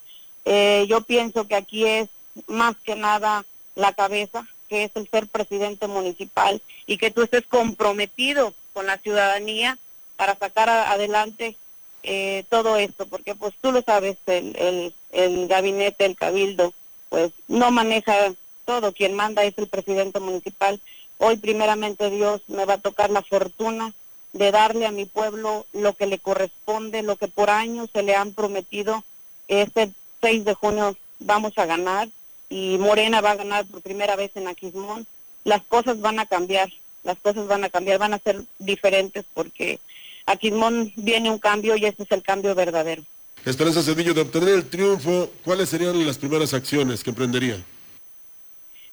Eh, yo pienso que aquí es más que nada la cabeza, que es el ser presidente municipal y que tú estés comprometido con la ciudadanía para sacar adelante eh, todo esto, porque pues tú lo sabes, el, el, el gabinete, el cabildo, pues no maneja todo, quien manda es el presidente municipal. Hoy primeramente Dios me va a tocar la fortuna de darle a mi pueblo lo que le corresponde, lo que por años se le han prometido. Este 6 de junio vamos a ganar y Morena va a ganar por primera vez en Aquismón. Las cosas van a cambiar, las cosas van a cambiar, van a ser diferentes porque Aquismón viene un cambio y este es el cambio verdadero. Esperanza Cedillo, de obtener el triunfo, ¿cuáles serían las primeras acciones que emprendería?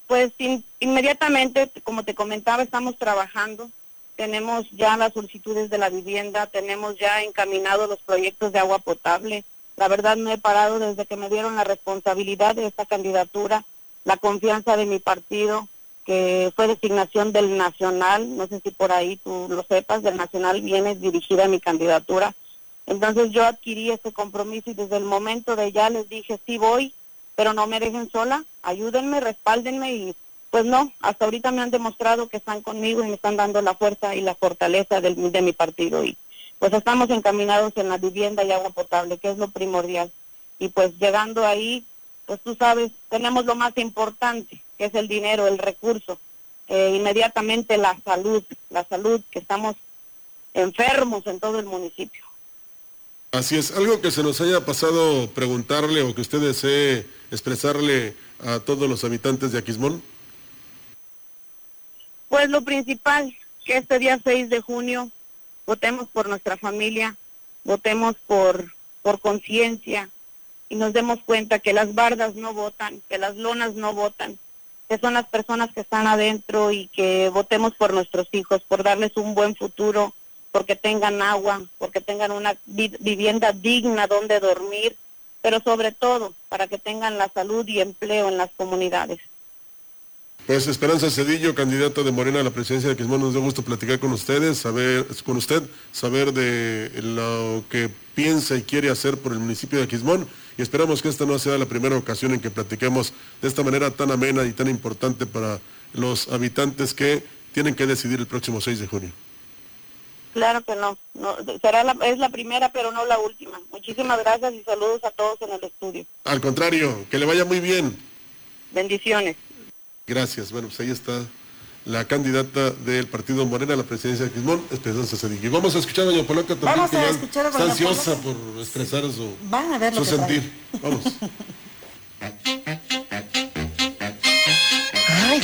Pues inmediatamente, como te comentaba, estamos trabajando. Tenemos ya las solicitudes de la vivienda, tenemos ya encaminados los proyectos de agua potable. La verdad no he parado desde que me dieron la responsabilidad de esta candidatura, la confianza de mi partido, que fue designación del Nacional, no sé si por ahí tú lo sepas, del Nacional viene dirigida mi candidatura entonces yo adquirí ese compromiso y desde el momento de ya les dije, sí voy, pero no me dejen sola, ayúdenme, respáldenme y pues no, hasta ahorita me han demostrado que están conmigo y me están dando la fuerza y la fortaleza de mi partido y pues estamos encaminados en la vivienda y agua potable, que es lo primordial. Y pues llegando ahí, pues tú sabes, tenemos lo más importante, que es el dinero, el recurso, eh, inmediatamente la salud, la salud, que estamos enfermos en todo el municipio. Así es, algo que se nos haya pasado preguntarle o que usted desee expresarle a todos los habitantes de Aquismón. Pues lo principal, que este día 6 de junio votemos por nuestra familia, votemos por, por conciencia y nos demos cuenta que las bardas no votan, que las lonas no votan, que son las personas que están adentro y que votemos por nuestros hijos, por darles un buen futuro, porque tengan agua, porque tengan una vivienda digna donde dormir, pero sobre todo para que tengan la salud y empleo en las comunidades. Pues Esperanza Cedillo, candidata de Morena a la presidencia de Quismón, nos da gusto platicar con ustedes, saber con usted, saber de lo que piensa y quiere hacer por el municipio de Quismón y esperamos que esta no sea la primera ocasión en que platiquemos de esta manera tan amena y tan importante para los habitantes que tienen que decidir el próximo 6 de junio. Claro que no, no será la, es la primera pero no la última. Muchísimas gracias y saludos a todos en el estudio. Al contrario, que le vaya muy bien. Bendiciones. Gracias. Bueno, pues ahí está la candidata del partido Morena a la presidencia de Quismón, Esperanza Cedillo. Vamos a escuchar a doña Polaca también, Vamos que a ya escuchar a está doña ansiosa Polaca. por expresar su, Van a ver lo su que trae. sentir. Vamos.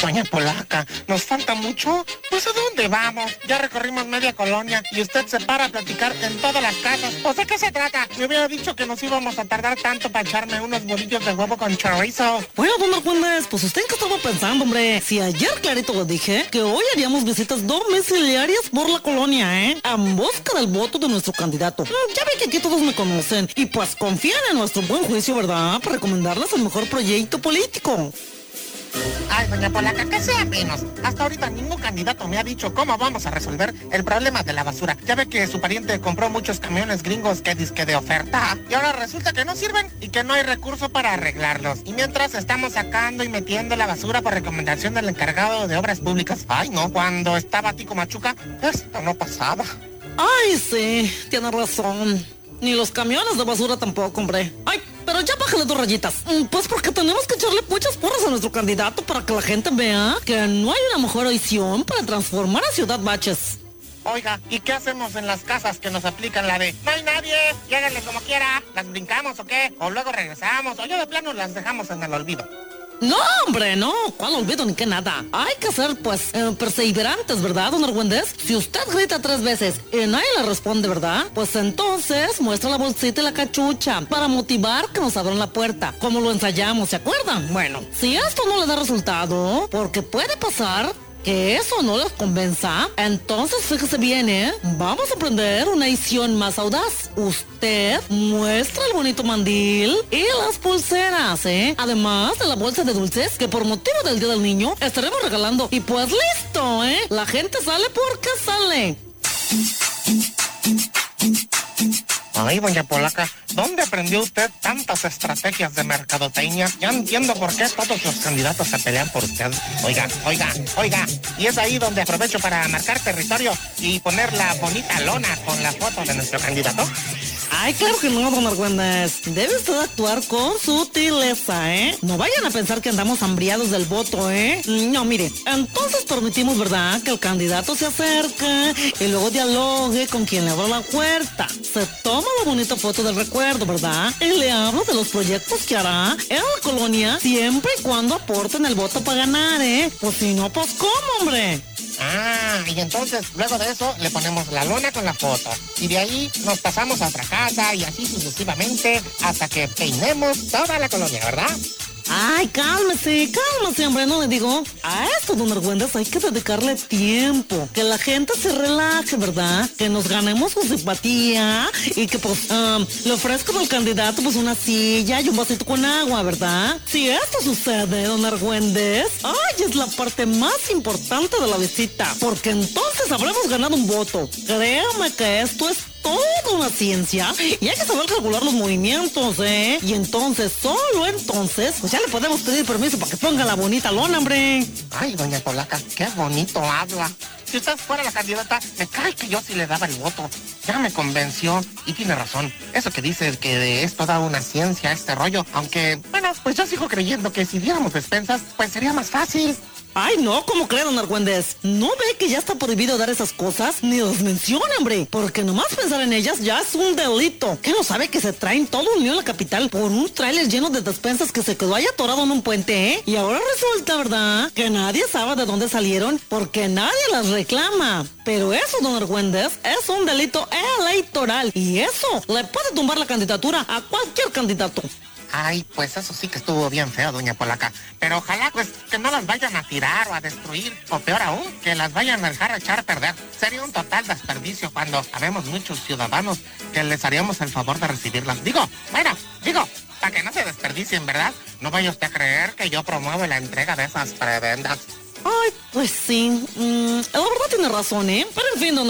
doña Polaca, ¿nos falta mucho? Pues ¿a dónde vamos? Ya recorrimos media colonia y usted se para a platicar en todas las casas. ¿O de qué se trata? Me hubiera dicho que nos íbamos a tardar tanto para echarme unos bolillos de huevo con chorizo. Bueno, don Argüendes, pues usted en qué estaba pensando, hombre. Si ayer clarito le dije que hoy haríamos visitas domiciliarias por la colonia, ¿eh? En busca del voto de nuestro candidato. Mm, Ya ve que aquí todos me conocen y pues confían en nuestro buen juicio, ¿verdad? Para recomendarles el mejor proyecto político. Ay, doña Polaca, que sea menos. Hasta ahorita ningún candidato me ha dicho cómo vamos a resolver el problema de la basura. Ya ve que su pariente compró muchos camiones gringos que disque de oferta. Y ahora resulta que no sirven y que no hay recurso para arreglarlos. Y mientras estamos sacando y metiendo la basura por recomendación del encargado de obras públicas. Ay, no, cuando estaba Tico Machuca, esto no pasaba. Ay, sí, tiene razón. Ni los camiones de basura tampoco, hombre. Ay, pero ya bájale dos rayitas. Mm, Pues porque tenemos que echarle muchas porras a nuestro candidato para que la gente vea que no hay una mejor opción para transformar a Ciudad Baches. Oiga, ¿y qué hacemos en las casas que nos aplican la de no hay nadie, lléguenle como quiera, las brincamos o qué? O luego regresamos, o yo de plano las dejamos en el olvido. No, hombre, no. ¿Cuál olvido ni qué nada? Hay que ser, pues, eh, perseverantes, ¿verdad, don Argüendez? Si usted grita tres veces y nadie le responde, ¿verdad? Pues entonces muestra la bolsita y la cachucha para motivar que nos abran la puerta. Como lo ensayamos, ¿se acuerdan? Bueno, si esto no le da resultado, porque puede pasar eso no les convenza, entonces fíjese bien, ¿eh? Vamos a aprender una edición más audaz. Usted muestra el bonito mandil y las pulseras, ¿eh? Además de la bolsa de dulces que por motivo del Día del Niño estaremos regalando. Y pues listo, ¿eh? La gente sale porque sale. Ay, doña Polaca, ¿dónde aprendió usted tantas estrategias de mercadotecnia? Ya entiendo por qué todos los candidatos se pelean por usted. Oiga, oiga, oiga. Y es ahí donde aprovecho para marcar territorio y poner la bonita lona con la foto de nuestro candidato. Ay, claro que no, don Argüendes. Debe usted actuar con sutileza, ¿eh? No vayan a pensar que andamos hambriados del voto, ¿eh? No, mire, entonces permitimos, ¿verdad?, que el candidato se acerque y luego dialogue con quien le abre la puerta. Se toma la bonita foto del recuerdo, ¿verdad? Y le hablo de los proyectos que hará en la colonia siempre y cuando aporten el voto para ganar, ¿eh? Pues si no, pues ¿cómo, hombre? Ah, y entonces luego de eso le ponemos la lona con la foto. Y de ahí nos pasamos a otra casa y así sucesivamente hasta que peinemos toda la colonia, ¿verdad? Ay, cálmese, cálmese, hombre, no le digo. A esto, don Argüendes, hay que dedicarle tiempo. Que la gente se relaje, ¿verdad? Que nos ganemos su simpatía y que, pues, am, le ofrezco al candidato, pues, una silla y un vasito con agua, ¿verdad? Si esto sucede, don Argüendes, ay, es la parte más importante de la visita. Porque entonces habremos ganado un voto. Créame que esto es toda una ciencia y hay que saber calcular los movimientos, ¿eh? Y entonces, solo entonces, pues ya le podemos pedir permiso para que ponga la bonita lona, hombre. Ay, doña Polaca, qué bonito habla. Si usted fuera la candidata, me cae que yo sí le daba el voto. Ya me convenció y tiene razón. Eso que dice que de esto da una ciencia este rollo. Aunque, bueno, pues yo sigo creyendo que si diéramos despensas, pues sería más fácil. Ay, no, ¿cómo cree, don Argüendes? ¿No ve que ya está prohibido dar esas cosas? Ni los menciona, hombre. Porque nomás pensar en ellas ya es un delito. ¿Qué no sabe que se traen todo un lío a la capital por un tráiler lleno de despensas que se quedó ahí atorado en un puente, eh? Y ahora resulta, ¿verdad? Que nadie sabe de dónde salieron porque nadie las reclama. Pero eso, don Argüendes, es un delito electoral. Y eso le puede tumbar la candidatura a cualquier candidato. Ay, pues eso sí que estuvo bien feo, doña Polaca. Pero ojalá pues que no las vayan a tirar o a destruir, o peor aún, que las vayan a dejar echar a perder. Sería un total desperdicio cuando habemos muchos ciudadanos que les haríamos el favor de recibirlas. Digo, bueno, digo, para que no se desperdicien, ¿verdad? No vaya usted a creer que yo promuevo la entrega de esas prebendas. Ay, pues sí. mm, la verdad tiene razón, ¿eh? Fin, don.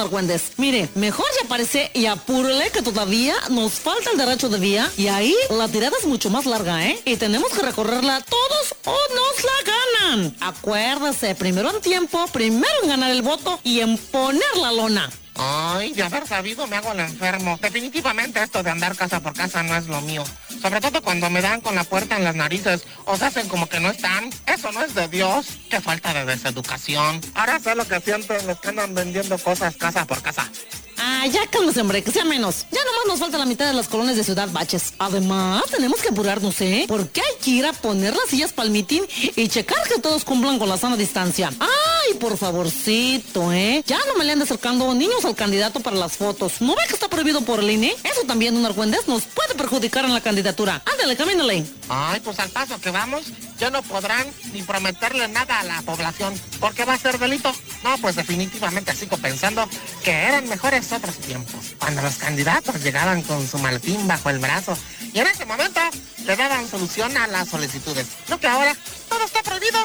Mire, mejor ya aparece y apúrele que todavía nos falta el derecho de vía. Y ahí la tirada es mucho más larga, ¿eh? Y tenemos que recorrerla todos o nos la ganan. Acuérdese, primero en tiempo, primero en ganar el voto y en poner la lona. Ay, de haber sabido me hago el enfermo. Definitivamente esto de andar casa por casa no es lo mío. Sobre todo cuando me dan con la puerta en las narices o se hacen como que no están. Eso no es de Dios. Qué falta de deseducación. Ahora sé lo que sienten los que andan vendiendo cosas casa por casa. Ah, ya cálmese, hombre, que sea menos. Ya nomás nos falta la mitad de las colonias de Ciudad Baches. Además, tenemos que apurarnos, ¿eh? Porque hay que ir a poner las sillas para el mitin y checar que todos cumplan con la sana distancia. Ay, por favorcito, ¿eh? Ya no me le han acercando niños al candidato para las fotos. ¿No ve que está prohibido por el INE? Eso también, un argüendez, nos puede perjudicar en la candidatura. Ándale, camínale. Ay, pues al paso que vamos, ya no podrán ni prometerle nada a la población, porque va a ser delito. No, pues definitivamente sigo pensando que eran mejores otros tiempos, cuando los candidatos llegaban con su maletín bajo el brazo y en ese momento le daban solución a las solicitudes. No que ahora todo está prohibido.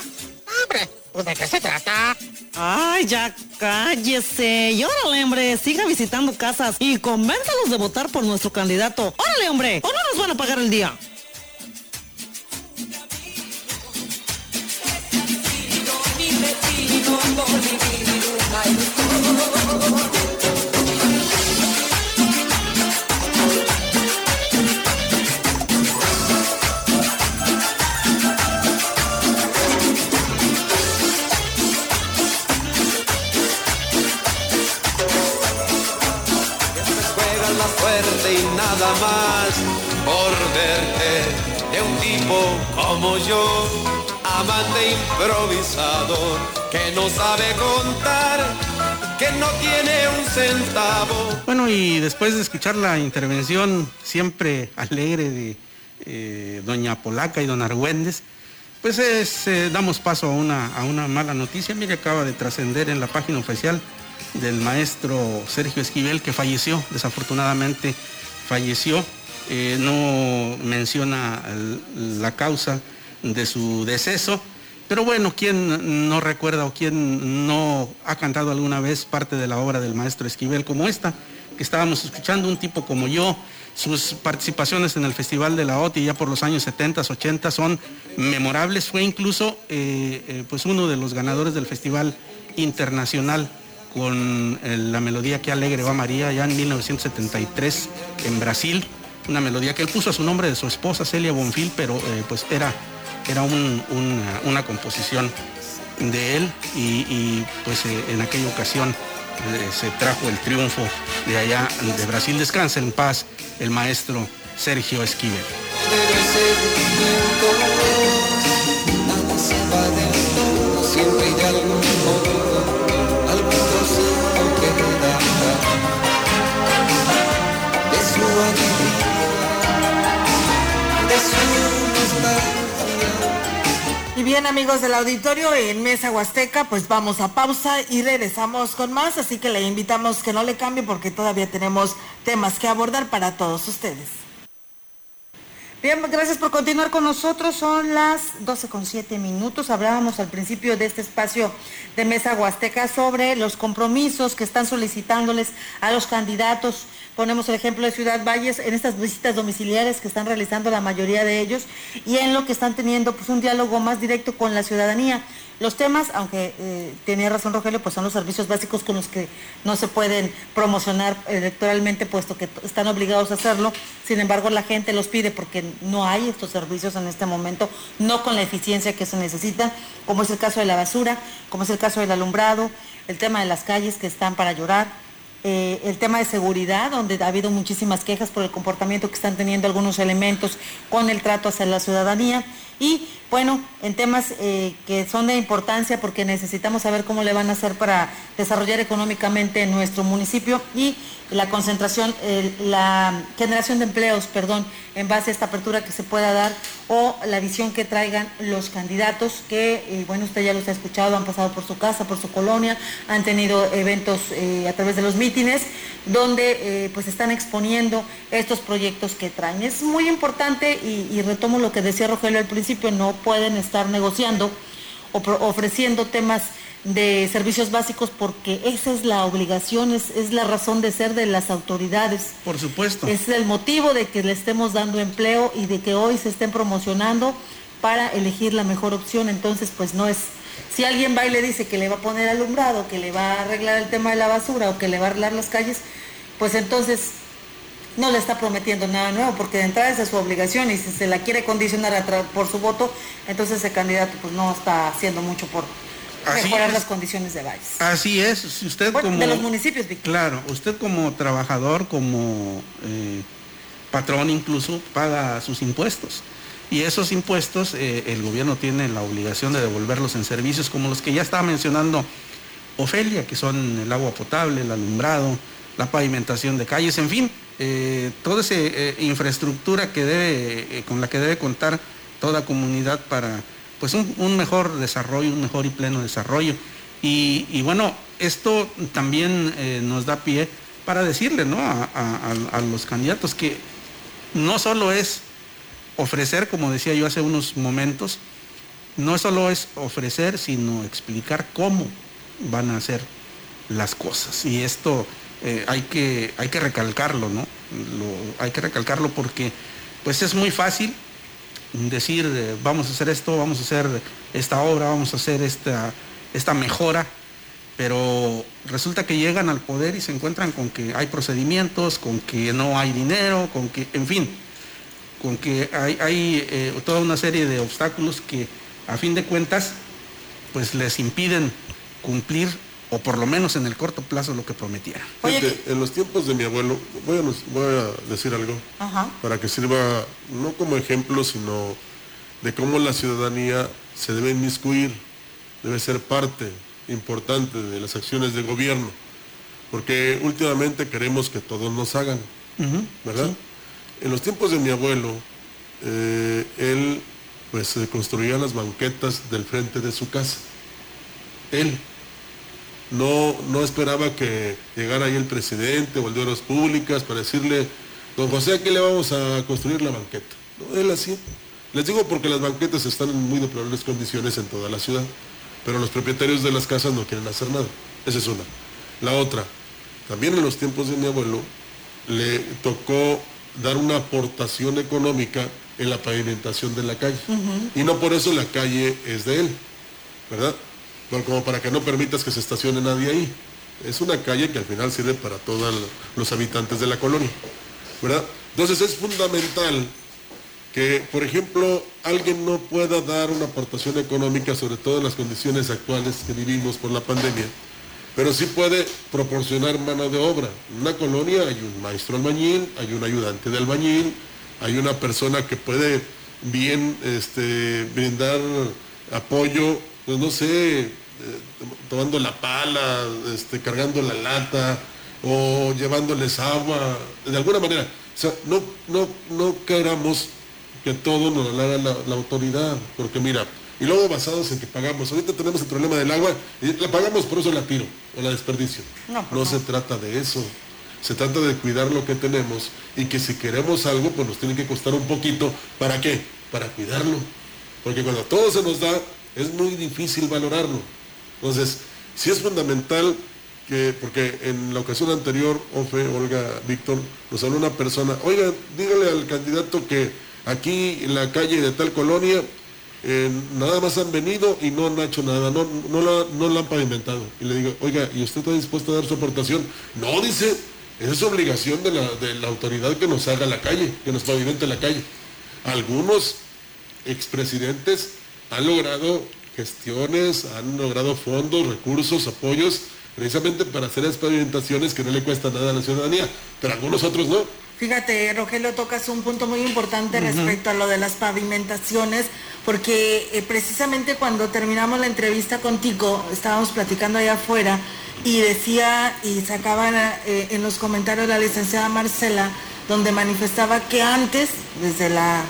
¡Hombre! Pues de qué se trata. Ay, ya cállese. Y órale, hombre, siga visitando casas y convénzalos de votar por nuestro candidato. Órale, hombre, o no nos van a pagar el día. juegan nada más por verte de un tipo como yo, amante improvisador, que no sabe contar, que no tiene un centavo. Bueno, y después de escuchar la intervención siempre alegre de eh, doña Polaca y don Argüendes, pues es, eh, damos paso a una, a una mala noticia. Mire, acaba de trascender en la página oficial del maestro Sergio Esquivel, que falleció, desafortunadamente falleció. Eh, no menciona la causa de su deceso, pero bueno, ¿quién no recuerda o quién no ha cantado alguna vez parte de la obra del maestro Esquivel como esta, que estábamos escuchando, un tipo como yo, sus participaciones en el Festival de la OTI ya por los años 70, 80 son memorables, fue incluso eh, eh, pues uno de los ganadores del Festival Internacional con eh, la melodía que alegre va María ya en 1973 en Brasil, una melodía que él puso a su nombre de su esposa Celia Bonfil, pero eh, pues era, era un- una, composición de él y, pues eh, en aquella ocasión eh, se trajo el triunfo de allá de Brasil. Descansa en paz el maestro Sergio Esquivel. Bien amigos del auditorio, en Mesa Huasteca, pues vamos a pausa y regresamos con más, así que le invitamos que no le cambie porque todavía tenemos temas que abordar para todos ustedes. Bien, gracias por continuar con nosotros. Son las 12 con 7 minutos. Hablábamos al principio de este espacio de Mesa Huasteca sobre los compromisos que están solicitándoles a los candidatos. Ponemos el ejemplo de Ciudad Valles en estas visitas domiciliares que están realizando la mayoría de ellos y en lo que están teniendo pues un diálogo más directo con la ciudadanía. Los temas, aunque eh, tenía razón Rogelio, pues son los servicios básicos con los que no se pueden promocionar electoralmente, puesto que están obligados a hacerlo. Sin embargo, la gente los pide porque no hay estos servicios en este momento, no con la eficiencia que se necesita, como es el caso de la basura, como es el caso del alumbrado, el tema de las calles que están para llorar, eh, el tema de seguridad, donde ha habido muchísimas quejas por el comportamiento que están teniendo algunos elementos con el trato hacia la ciudadanía. Y bueno, en temas eh, que son de importancia porque necesitamos saber cómo le van a hacer para desarrollar económicamente nuestro municipio y la concentración, la generación de empleos, perdón, en base a esta apertura que se pueda dar o la visión que traigan los candidatos que, eh, bueno, usted ya los ha escuchado, han pasado por su casa, por su colonia, han tenido eventos eh, a través de los mítines donde pues están exponiendo estos proyectos que traen. Es muy importante y, y retomo lo que decía Rogelio al principio, no pueden estar negociando o ofreciendo temas de servicios básicos porque esa es la obligación, es, es la razón de ser de las autoridades. Por supuesto. Es el motivo de que le estemos dando empleo y de que hoy se estén promocionando para elegir la mejor opción. Entonces, pues no es, si alguien va y le dice que le va a poner alumbrado, que le va a arreglar el tema de la basura o que le va a arreglar las calles, pues entonces no le está prometiendo nada nuevo, porque de entrada esa es su obligación y si se la quiere condicionar a por su voto, entonces ese candidato pues no está haciendo mucho por Así mejorar es. las condiciones de valles. Así es, si usted Bueno, como... de los municipios, Víctor. Claro, usted como trabajador, como eh, patrón incluso, paga sus impuestos. Y esos impuestos eh, el gobierno tiene la obligación de devolverlos en servicios como los que ya estaba mencionando Ofelia, que son el agua potable, el alumbrado, la pavimentación de calles, en fin, eh, toda esa eh, infraestructura que debe, eh, con la que debe contar toda comunidad para pues un, mejor desarrollo, un mejor y pleno desarrollo. Y, bueno, esto también nos da pie para decirle ¿no? a- a los candidatos que no solo es ofrecer, como decía yo hace unos momentos, no solo es ofrecer, sino explicar cómo van a hacer las cosas. Y esto eh, hay, que, hay que recalcarlo, ¿no? Hay que recalcarlo porque pues es muy fácil decir eh, vamos a hacer esto, vamos a hacer esta obra, vamos a hacer esta, esta mejora, pero resulta que llegan al poder y se encuentran con que hay procedimientos, con que no hay dinero, con que, en fin, con que hay, hay, eh, toda una serie de obstáculos que a fin de cuentas pues les impiden cumplir o por lo menos en el corto plazo lo que prometieron. Fíjate, en los tiempos de mi abuelo, voy a, voy a decir algo Ajá. para que sirva no como ejemplo, sino de cómo la ciudadanía se debe inmiscuir, debe ser parte importante de las acciones de gobierno, porque últimamente queremos que todos nos hagan, ¿verdad? En los tiempos de mi abuelo, eh, él pues se construía las banquetas del frente de su casa. Él no, no esperaba que llegara ahí el presidente o el de Obras Públicas para decirle, don José, aquí le vamos a construir la banqueta. No, él así. Les digo porque las banquetas están en muy deplorables condiciones en toda la ciudad, pero los propietarios de las casas no quieren hacer nada. Esa es una. La otra, también en los tiempos de mi abuelo, le tocó dar una aportación económica en la pavimentación de la calle. Y no por eso la calle es de él, ¿verdad? Como para que no permitas que se estacione nadie ahí. Es una calle que al final sirve para todos los habitantes de la colonia, ¿verdad? Entonces es fundamental que, por ejemplo, alguien no pueda dar una aportación económica, sobre todo en las condiciones actuales que vivimos por la pandemia, pero sí puede proporcionar mano de obra. En una colonia hay un maestro albañil, hay un ayudante de albañil, hay una persona que puede bien este, brindar apoyo, pues no sé, tomando la pala, este, cargando la lata o llevándoles agua, de alguna manera. O sea, no, no, no queramos que todo nos lo haga la, la autoridad, porque mira, y luego basados en que pagamos, ahorita tenemos el problema del agua, y la pagamos, por eso la tiro, o la desperdicio. No, No se trata de eso. Se trata de cuidar lo que tenemos y que si queremos algo, pues nos tiene que costar un poquito. ¿Para qué? Para cuidarlo. Porque cuando todo se nos da, es muy difícil valorarlo. Entonces, sí es fundamental que, porque en la ocasión anterior, Ofe, Olga, Víctor, nos habló una persona, oiga, dígale al candidato que aquí en la calle de tal colonia, eh, nada más han venido y no han hecho nada, no, no, la, no la han pavimentado. Y le digo, oiga, ¿y usted está dispuesto a dar su aportación? No, dice, es obligación de la, de la autoridad que nos haga la calle, que nos pavimente la calle. Algunos expresidentes han logrado gestiones, han logrado fondos, recursos, apoyos, precisamente para hacer esas pavimentaciones que no le cuesta nada a la ciudadanía, pero algunos otros no. Fíjate, Rogelio, tocas un punto muy importante respecto a lo de las pavimentaciones, porque eh, precisamente cuando terminamos la entrevista contigo, estábamos platicando allá afuera y decía y sacaban eh, en los comentarios la licenciada Marcela, donde manifestaba que antes, desde la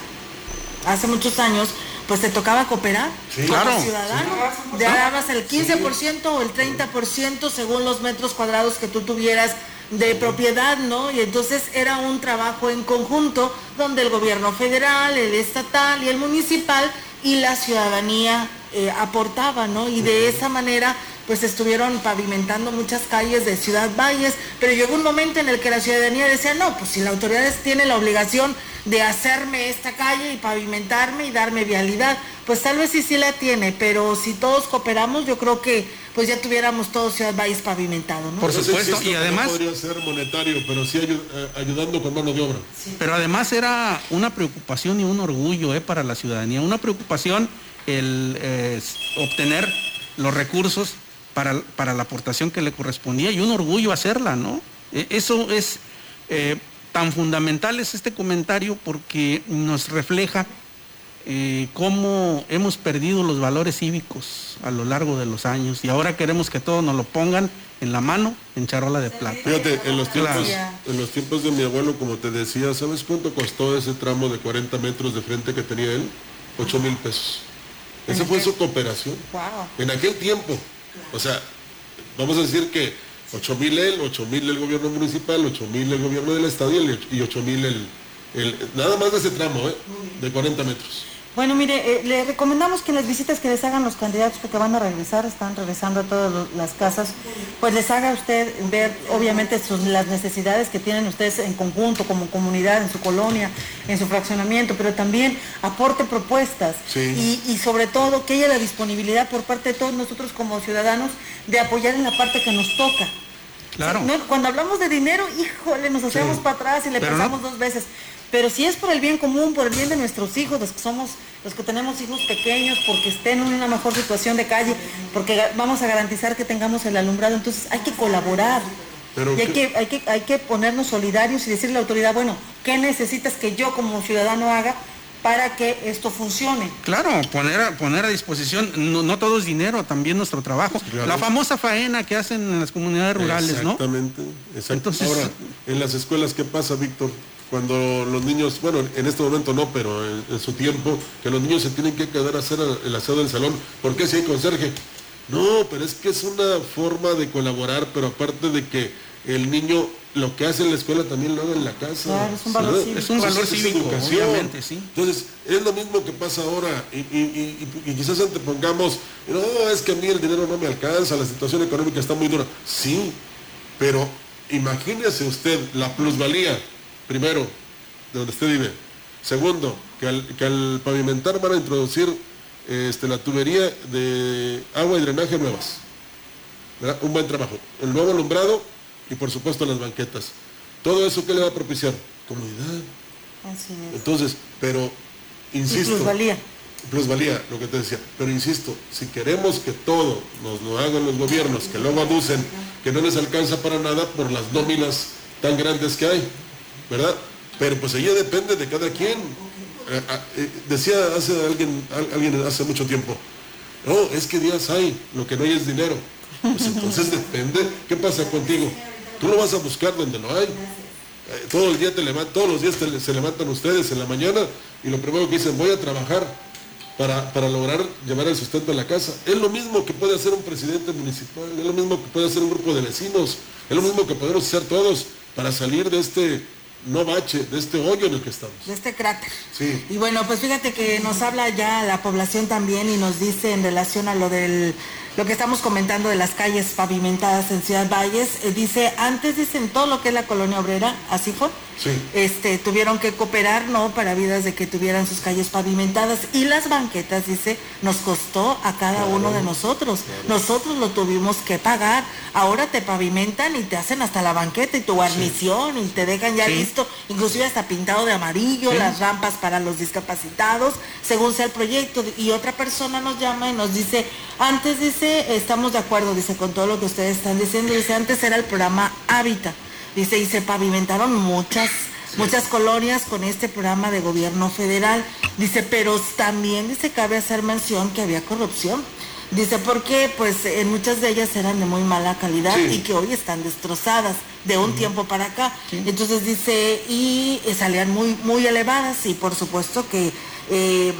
hace muchos años, pues te tocaba cooperar Sí, como claro, ciudadano. sí. Te dabas el 15% o el 30% según los metros cuadrados que tú tuvieras de propiedad, ¿no? Y entonces era un trabajo en conjunto donde el gobierno federal, el estatal y el municipal y la ciudadanía eh, aportaban, ¿no? Y de esa manera pues estuvieron pavimentando muchas calles de Ciudad Valles, pero llegó un momento en el que la ciudadanía decía, no, pues si la autoridad tiene la obligación de hacerme esta calle y pavimentarme y darme vialidad. Pues tal vez sí sí la tiene, pero si todos cooperamos, yo creo que pues ya tuviéramos todo Ciudad Valles pavimentado, ¿no? Por No supuesto, esto y no además- podría ser monetario, pero sí eh, ayudando con mano de obra. Pero además era una preocupación y un orgullo eh, para la ciudadanía, una preocupación el eh, obtener los recursos para, para la aportación que le correspondía y un orgullo hacerla, ¿no? E- Eso es eh, tan fundamental es este comentario porque nos refleja eh, cómo hemos perdido los valores cívicos a lo largo de los años y ahora queremos que todos nos lo pongan en la mano en charola de plata. Fíjate, en los tiempos, en los tiempos de mi abuelo, como te decía, ¿sabes cuánto costó ese tramo de 40 metros de frente que tenía él? 8 mil pesos. Esa fue su cooperación. Wow. En aquel tiempo. O sea, vamos a decir que 8 mil él, 8 mil el gobierno municipal, 8 mil el gobierno del estadio y 8 mil el, el- Nada más de ese tramo, ¿eh? De 40 metros. Bueno, mire, eh, le recomendamos que en las visitas que les hagan los candidatos, porque van a regresar, están regresando a todas las casas, pues les haga usted ver, obviamente, sus- las necesidades que tienen ustedes en conjunto, como comunidad, en su colonia, en su fraccionamiento, pero también aporte propuestas Sí. y, y sobre todo que haya la disponibilidad por parte de todos nosotros como ciudadanos de apoyar en la parte que nos toca. Claro. No, cuando hablamos de dinero, híjole, nos hacemos para atrás y le Pero pensamos no- dos veces. Pero si es por el bien común, por el bien de nuestros hijos, los que somos, los que tenemos hijos pequeños, porque estén en una mejor situación de calle, porque vamos a garantizar que tengamos el alumbrado, entonces hay que colaborar. Pero y hay que, hay, que, hay que ponernos solidarios y decirle a la autoridad, bueno, ¿qué necesitas que yo como ciudadano haga para que esto funcione? Claro, poner a, poner a disposición, no, no todo es dinero, también nuestro trabajo. Claro. La famosa faena que hacen en las comunidades rurales, ¿no? Exactamente. exacto. Entonces- Ahora, en las escuelas, ¿qué pasa, Víctor? Cuando los niños, bueno, en este momento no, pero en, en su tiempo, que los niños se tienen que quedar a hacer el aseo del salón. ¿Por qué si hay conserje? No, pero es que es una forma de colaborar, pero aparte de que el niño lo que hace en la escuela también lo haga en la casa. Claro, es un valor ¿verdad? cívico. Es un valor Entonces, cívico, educación. obviamente, sí. Entonces, es lo mismo que pasa ahora y, y- y- y quizás antepongamos, no, es que a mí el dinero no me alcanza, la situación económica está muy dura. Sí, pero imagínese usted la plusvalía, primero, de donde usted vive. Segundo, que al, que al pavimentar van a introducir este, la tubería de agua y drenaje nuevas. ¿verdad? Un buen trabajo. El nuevo alumbrado y por supuesto las banquetas. Todo eso que le va a propiciar? Comodidad. Así es. Entonces, pero, Y insisto. plusvalía. Plusvalía, lo que te decía. Pero insisto, si queremos que todo nos lo hagan los gobiernos, que luego aducen, que no les alcanza para nada por las nóminas tan grandes que hay, ¿verdad? Pero pues ella depende de cada quien. Eh, ah, eh, decía hace alguien, al- alguien hace mucho tiempo, no, es que días hay, lo que no hay es dinero. Pues entonces depende, ¿qué pasa contigo? Tú lo vas a buscar donde lo hay. Eh, todo el día te levantan, todos los días te- se levantan ustedes en la mañana y lo primero que dicen, voy a trabajar para, para lograr llevar el sustento a la casa. Es lo mismo que puede hacer un presidente municipal, es lo mismo que puede hacer un grupo de vecinos, es lo mismo que podemos hacer todos para salir de este no bache, de este hoyo en el que estamos. De este cráter. Sí. Y bueno, pues fíjate que nos habla ya la población también y nos dice en relación a lo del lo que estamos comentando de las calles pavimentadas en Ciudad Valles, eh, dice, antes dicen todo lo que es la colonia obrera, así fue, Sí. este, tuvieron que cooperar, ¿no? Para vidas de que tuvieran sus calles pavimentadas. Y las banquetas, dice, nos costó a cada uno de nosotros. Nosotros lo tuvimos que pagar. Ahora te pavimentan y te hacen hasta la banqueta y tu guarnición y te dejan ya Sí. listo, inclusive hasta pintado de amarillo, Sí. las rampas para los discapacitados, según sea el proyecto. Y otra persona nos llama y nos dice, antes dice, estamos de acuerdo, dice, con todo lo que ustedes están diciendo, dice, antes era el programa Hábitat. Dice, y se pavimentaron muchas, muchas colonias con este programa de gobierno federal. Dice, pero también dice, cabe hacer mención que había corrupción. Dice, porque pues en muchas de ellas eran de muy mala calidad Sí. y que hoy están destrozadas de un tiempo para acá. Entonces dice, y eh, salían muy, muy elevadas y por supuesto que eh,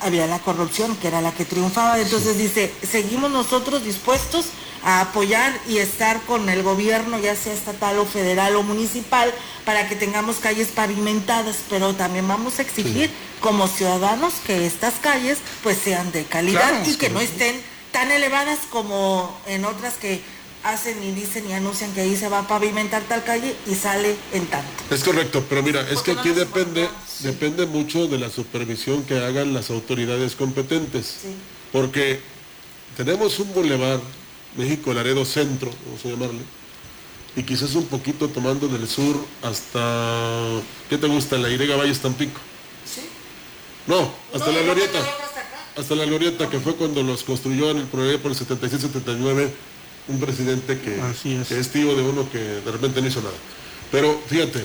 había la corrupción, que era la que triunfaba. Entonces dice, seguimos nosotros dispuestos a apoyar y estar con el gobierno, ya sea estatal o federal o municipal, para que tengamos calles pavimentadas, pero también vamos a exigir como ciudadanos que estas calles pues sean de calidad Claro, y que no estén tan elevadas como en otras que hacen y dicen y anuncian que ahí se va a pavimentar tal calle y sale en tanto. Es correcto, pero mira, es que aquí depende, depende mucho de la supervisión que hagan las autoridades competentes. Porque tenemos un bulevar, México Laredo Centro, vamos a llamarle, y quizás un poquito tomando del sur hasta, ¿qué te gusta? La Irega Valle Tampico. Sí. No, hasta No, la glorieta. que hasta acá. Hasta la glorieta, que fue cuando los construyó en el proyecto por el 76-79, un presidente que, que es tío de uno que de repente no hizo nada. Pero fíjate,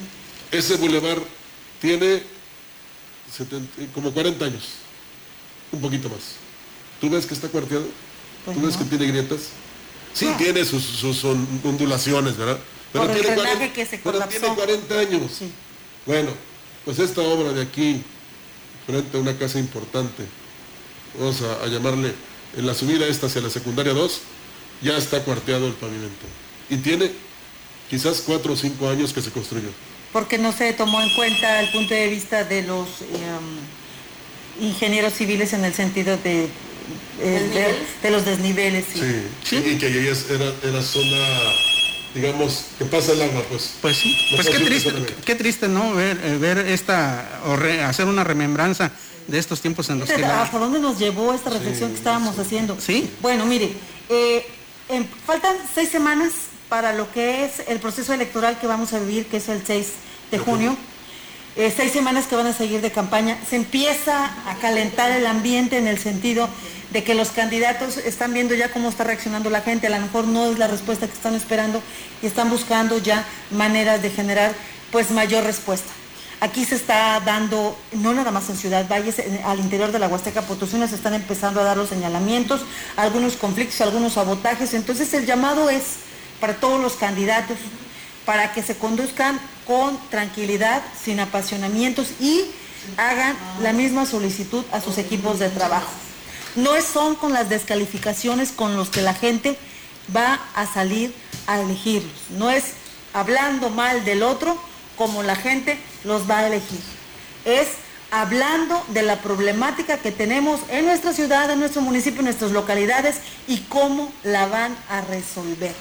ese bulevar tiene 70 como 40 años, un poquito más. ¿Tú ves que está cuarteado? Pues ¿Tú ves no. que tiene grietas? Sí, No. tiene sus, sus on- ondulaciones, ¿verdad? Por el tiene drenaje 40 que se pero tiene 40 años. Bueno, pues esta obra de aquí, frente a una casa importante, vamos a, a llamarle, en la subida esta hacia la secundaria 2, ya está cuarteado el pavimento. Y tiene quizás 4 o 5 años que se construyó. Porque no se tomó en cuenta el punto de vista de los em, ingenieros civiles en el sentido de, eh, de, los desniveles. sí. Sí, y que ahí era, era zona, digamos, que pasa el agua, pues. Pues sí, No pues qué triste, qué, triste, ¿no? Ver, eh, ver esta, o re- hacer una remembranza de estos tiempos en los que la- ¿Hasta dónde nos llevó esta reflexión que estábamos haciendo? Sí. Bueno, mire, eh, em, faltan seis semanas para lo que es el proceso electoral que vamos a vivir, que es el 6 de junio. Eh, seis semanas que van a seguir de campaña. Se empieza a calentar el ambiente en el sentido de que los candidatos están viendo ya cómo está reaccionando la gente. A lo mejor no es la respuesta que están esperando y están buscando ya maneras de generar pues mayor respuesta. Aquí se está dando, no nada más en Ciudad Valles, al interior de la Huasteca Potosina se están empezando a dar los señalamientos, algunos conflictos, algunos sabotajes. Entonces el llamado es para todos los candidatos, para que se conduzcan con tranquilidad, sin apasionamientos y hagan la misma solicitud a sus equipos de trabajo. No son con las descalificaciones con los que la gente va a salir a elegirlos. No es hablando mal del otro como la gente los va a elegir. Es hablando de la problemática que tenemos en nuestra ciudad, en nuestro municipio, en nuestras localidades y cómo la van a resolver.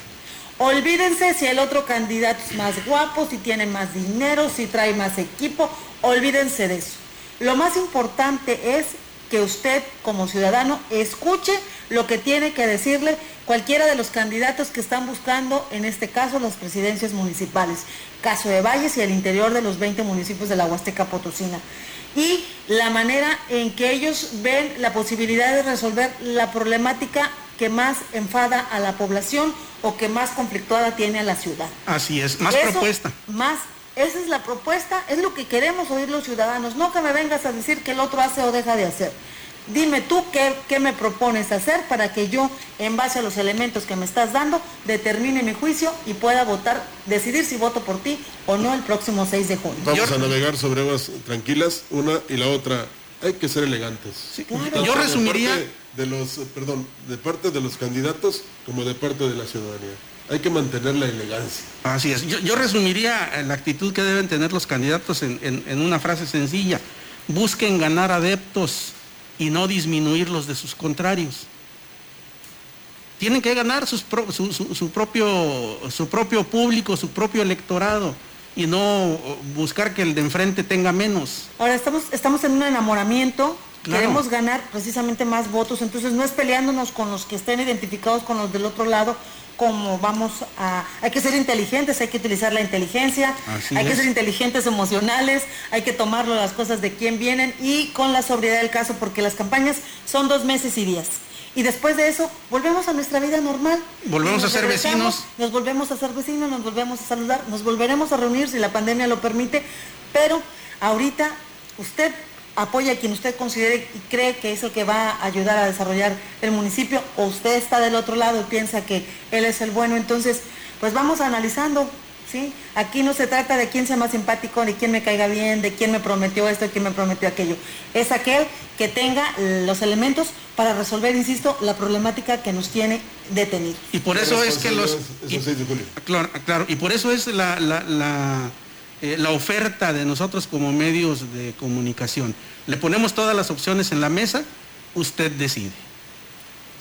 Olvídense si el otro candidato es más guapo, si tiene más dinero, si trae más equipo, olvídense de eso. Lo más importante es que usted como ciudadano escuche lo que tiene que decirle cualquiera de los candidatos que están buscando, en este caso, las presidencias municipales, caso de Valles y el interior de los 20 municipios de la Huasteca Potosina. Y la manera en que ellos ven la posibilidad de resolver la problemática que más enfada a la población o que más conflictuada tiene a la ciudad. Así es, más Eso, propuesta. Más, esa es la propuesta, es lo que queremos oír los ciudadanos, no que me vengas a decir que el otro hace o deja de hacer. Dime tú qué, qué me propones hacer para que yo, en base a los elementos que me estás dando, determine mi juicio y pueda votar, decidir si voto por ti o no el próximo 6 de junio. Vamos a navegar sobre aguas tranquilas, una y la otra. Hay que ser elegantes. Tanto Yo de resumiría- parte De los, eh, perdón, de parte de los candidatos como de parte de la ciudadanía. Hay que mantener la elegancia. Así es. Yo, yo resumiría eh, la actitud que deben tener los candidatos en, en- en una frase sencilla. Busquen ganar adeptos y no disminuir los de sus contrarios. Tienen que ganar sus pro- su, su- su propio, su propio público, su propio electorado y no buscar que el de enfrente tenga menos. Ahora estamos, estamos en un enamoramiento, Claro. queremos ganar precisamente más votos, entonces no es peleándonos con los que estén identificados con los del otro lado, como vamos a... Hay que ser inteligentes, hay que utilizar la inteligencia, Así hay que ser inteligentes emocionales, hay que tomarlo las cosas de quién vienen y con la sobriedad del caso, porque las campañas son dos meses y días. Y después de eso, volvemos a nuestra vida normal. Volvemos a ser vecinos. Nos volvemos a ser vecinos, nos volvemos a saludar, nos volveremos a reunir si la pandemia lo permite, pero ahorita usted apoya a quien usted considere y cree que es el que va a ayudar a desarrollar el municipio, o usted está del otro lado y piensa que él es el bueno, entonces pues vamos analizando, ¿sí? Aquí no se trata de quién sea más simpático, de quién me caiga bien, de quién me prometió esto, de quién me prometió aquello. Es aquel que tenga los elementos para resolver, insisto, la problemática que nos tiene detenidos. Y por eso es que los... Es el 6 de julio. Claro, claro, y por eso es la, la- la, eh, la oferta de nosotros como medios de comunicación. Le ponemos todas las opciones en la mesa, usted decide.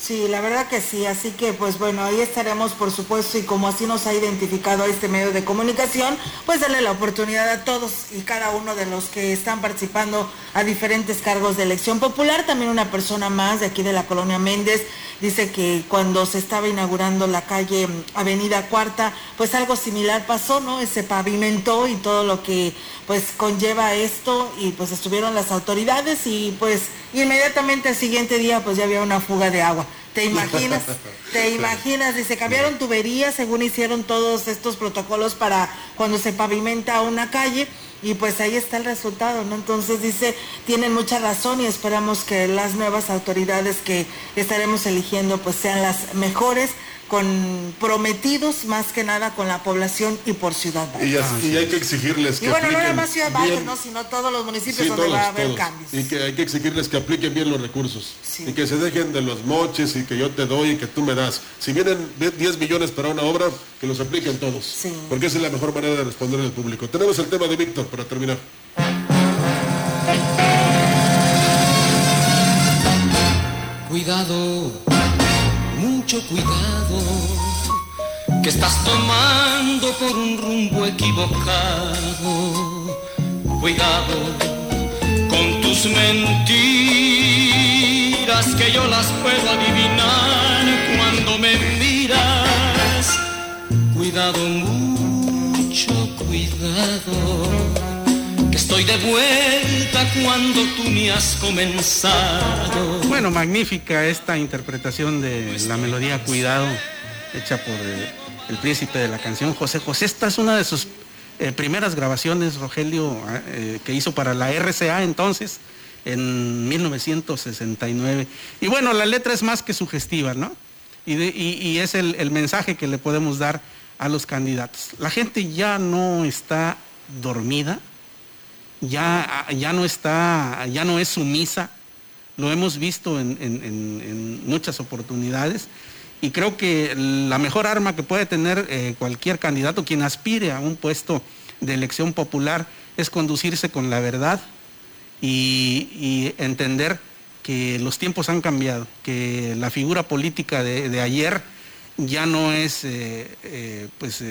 Sí, la verdad que sí, así que pues bueno, ahí estaremos por supuesto y como así nos ha identificado este medio de comunicación, pues darle la oportunidad a todos y cada uno de los que están participando a diferentes cargos de elección popular. También una persona más de aquí de la colonia Méndez dice que cuando se estaba inaugurando la calle mm, Avenida Cuarta, pues algo similar pasó, ¿no? Se pavimentó y todo lo que pues conlleva esto y pues estuvieron las autoridades y pues inmediatamente al siguiente día pues ya había una fuga de agua. ¿Te imaginas? ¿Te imaginas? Dice, cambiaron tuberías según hicieron todos estos protocolos para cuando se pavimenta una calle y pues ahí está el resultado, ¿no? Entonces dice, tienen mucha razón y esperamos que las nuevas autoridades que estaremos eligiendo pues sean las mejores con prometidos más que nada con la población y por Ciudad Valle. Y, así- y hay que exigirles que Y bueno, no nada apliquen más Ciudad Valle, bien- ¿no? sino todos los municipios Sí, donde todos, va a haber todos. cambios. Y que hay que exigirles que apliquen bien los recursos. Y que se dejen de los moches y que yo te doy y que tú me das. Si vienen 10 millones para una obra, que los apliquen todos. Porque esa es la mejor manera de responder al público. Tenemos el tema de Víctor para terminar. Cuidado, mucho cuidado, que estás tomando por un rumbo equivocado. Cuidado con tus mentiras, que yo las puedo adivinar cuando me miras. Cuidado, mucho cuidado, estoy de vuelta cuando tú me has comenzado. Bueno, magnífica esta interpretación de la melodía Cuidado, hecha por eh, el príncipe de la canción José José. Esta es una de sus eh, primeras grabaciones, Rogelio, eh, que hizo para la RCA entonces, en 1969. Y bueno, la letra es más que sugestiva, ¿no? Y, es el mensaje que le podemos dar a los candidatos. La gente ya no está dormida, ya, ya no está, ya no es sumisa, lo hemos visto en, en- muchas oportunidades. Y creo que la mejor arma que puede tener eh, cualquier candidato, quien aspire a un puesto de elección popular, es conducirse con la verdad y, entender que los tiempos han cambiado, que la figura política de, de ayer ya no es eh, eh, pues,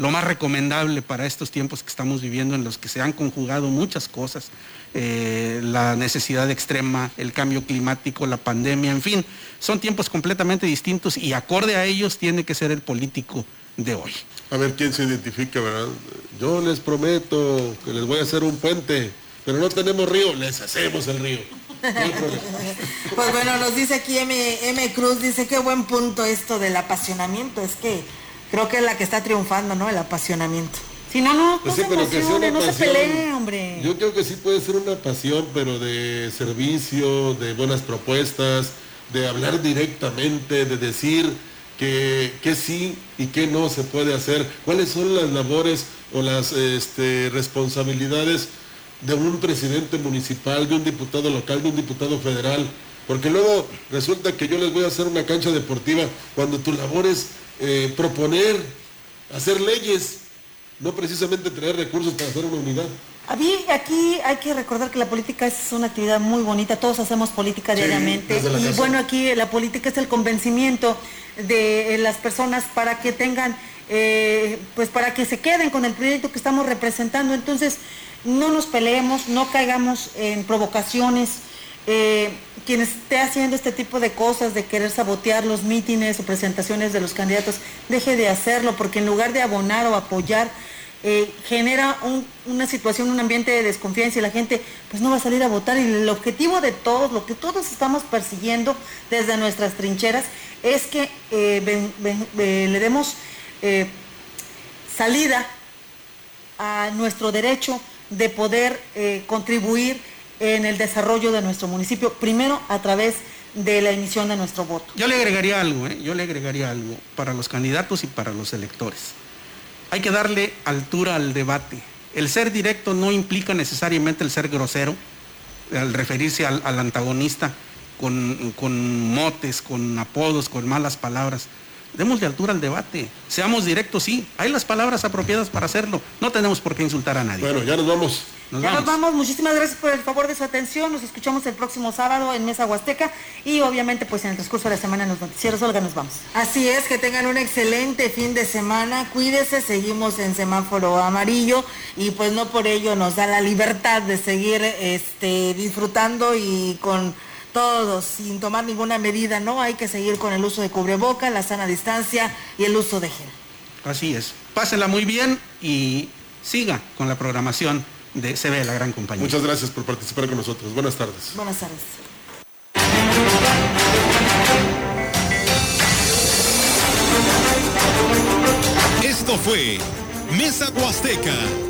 lo más recomendable para estos tiempos que estamos viviendo en los que se han conjugado muchas cosas, eh, la necesidad extrema, el cambio climático, la pandemia, en fin, son tiempos completamente distintos y acorde a ellos tiene que ser el político de hoy. A ver quién se identifica, ¿verdad? Yo les prometo que les voy a hacer un puente, pero no tenemos río, les hacemos el río. Pues bueno, nos dice aquí M, M Cruz, dice qué buen punto esto del apasionamiento, es que creo que es la que está triunfando, ¿no? El apasionamiento. Si no, no, Pues no sí, se emocione, pelee, hombre. Yo creo que sí puede ser una pasión, pero de servicio, de buenas propuestas, de hablar directamente, de decir que, que sí y que no se puede hacer, cuáles son las labores o las este, responsabilidades de un presidente municipal, de un diputado local, de un diputado federal. Porque luego resulta que yo les voy a hacer una cancha deportiva cuando tu labor es eh, proponer, hacer leyes, no precisamente tener recursos para hacer una unidad. A mí aquí hay que recordar que la política es una actividad muy bonita, todos hacemos política Sí, diariamente y casa. bueno, aquí la política es el convencimiento de eh, las personas para que tengan, eh, pues para que se queden con el proyecto que estamos representando. Entonces, no nos peleemos, no caigamos en provocaciones. Eh, quien esté haciendo este tipo de cosas, de querer sabotear los mítines o presentaciones de los candidatos, deje de hacerlo, porque en lugar de abonar o apoyar, eh, genera un- una situación, un ambiente de desconfianza y la gente pues no va a salir a votar. Y el objetivo de todos, lo que todos estamos persiguiendo desde nuestras trincheras, es que eh, eh, le demos salida a nuestro derecho de poder contribuir en el desarrollo de nuestro municipio, primero a través de la emisión de nuestro voto. Yo le agregaría algo, ¿eh? yo le agregaría algo para los candidatos y para los electores. Hay que darle altura al debate. El ser directo no implica necesariamente el ser grosero, al referirse al, al antagonista con, con motes, con apodos, con malas palabras. Démosle altura al debate. Seamos directos, sí. Hay las palabras apropiadas para hacerlo. No tenemos por qué insultar a nadie. Bueno, ya nos vamos. Nos ya vamos. nos vamos. Muchísimas gracias por el favor de su atención. Nos escuchamos el próximo sábado en Mesa Huasteca y obviamente pues en el transcurso de la semana en los noticieros. Olga, nos vamos. Así es, que tengan un excelente fin de semana. Cuídese, seguimos en semáforo amarillo y pues no por ello nos da la libertad de seguir este, disfrutando y con todos sin tomar ninguna medida, ¿no? Hay que seguir con el uso de cubreboca, la sana distancia y el uso de gel. Así es. Pásenla muy bien y siga con la programación de CB La Gran Compañía. Muchas gracias por participar con nosotros. Buenas tardes. Buenas tardes. Esto fue Mesa Huasteca.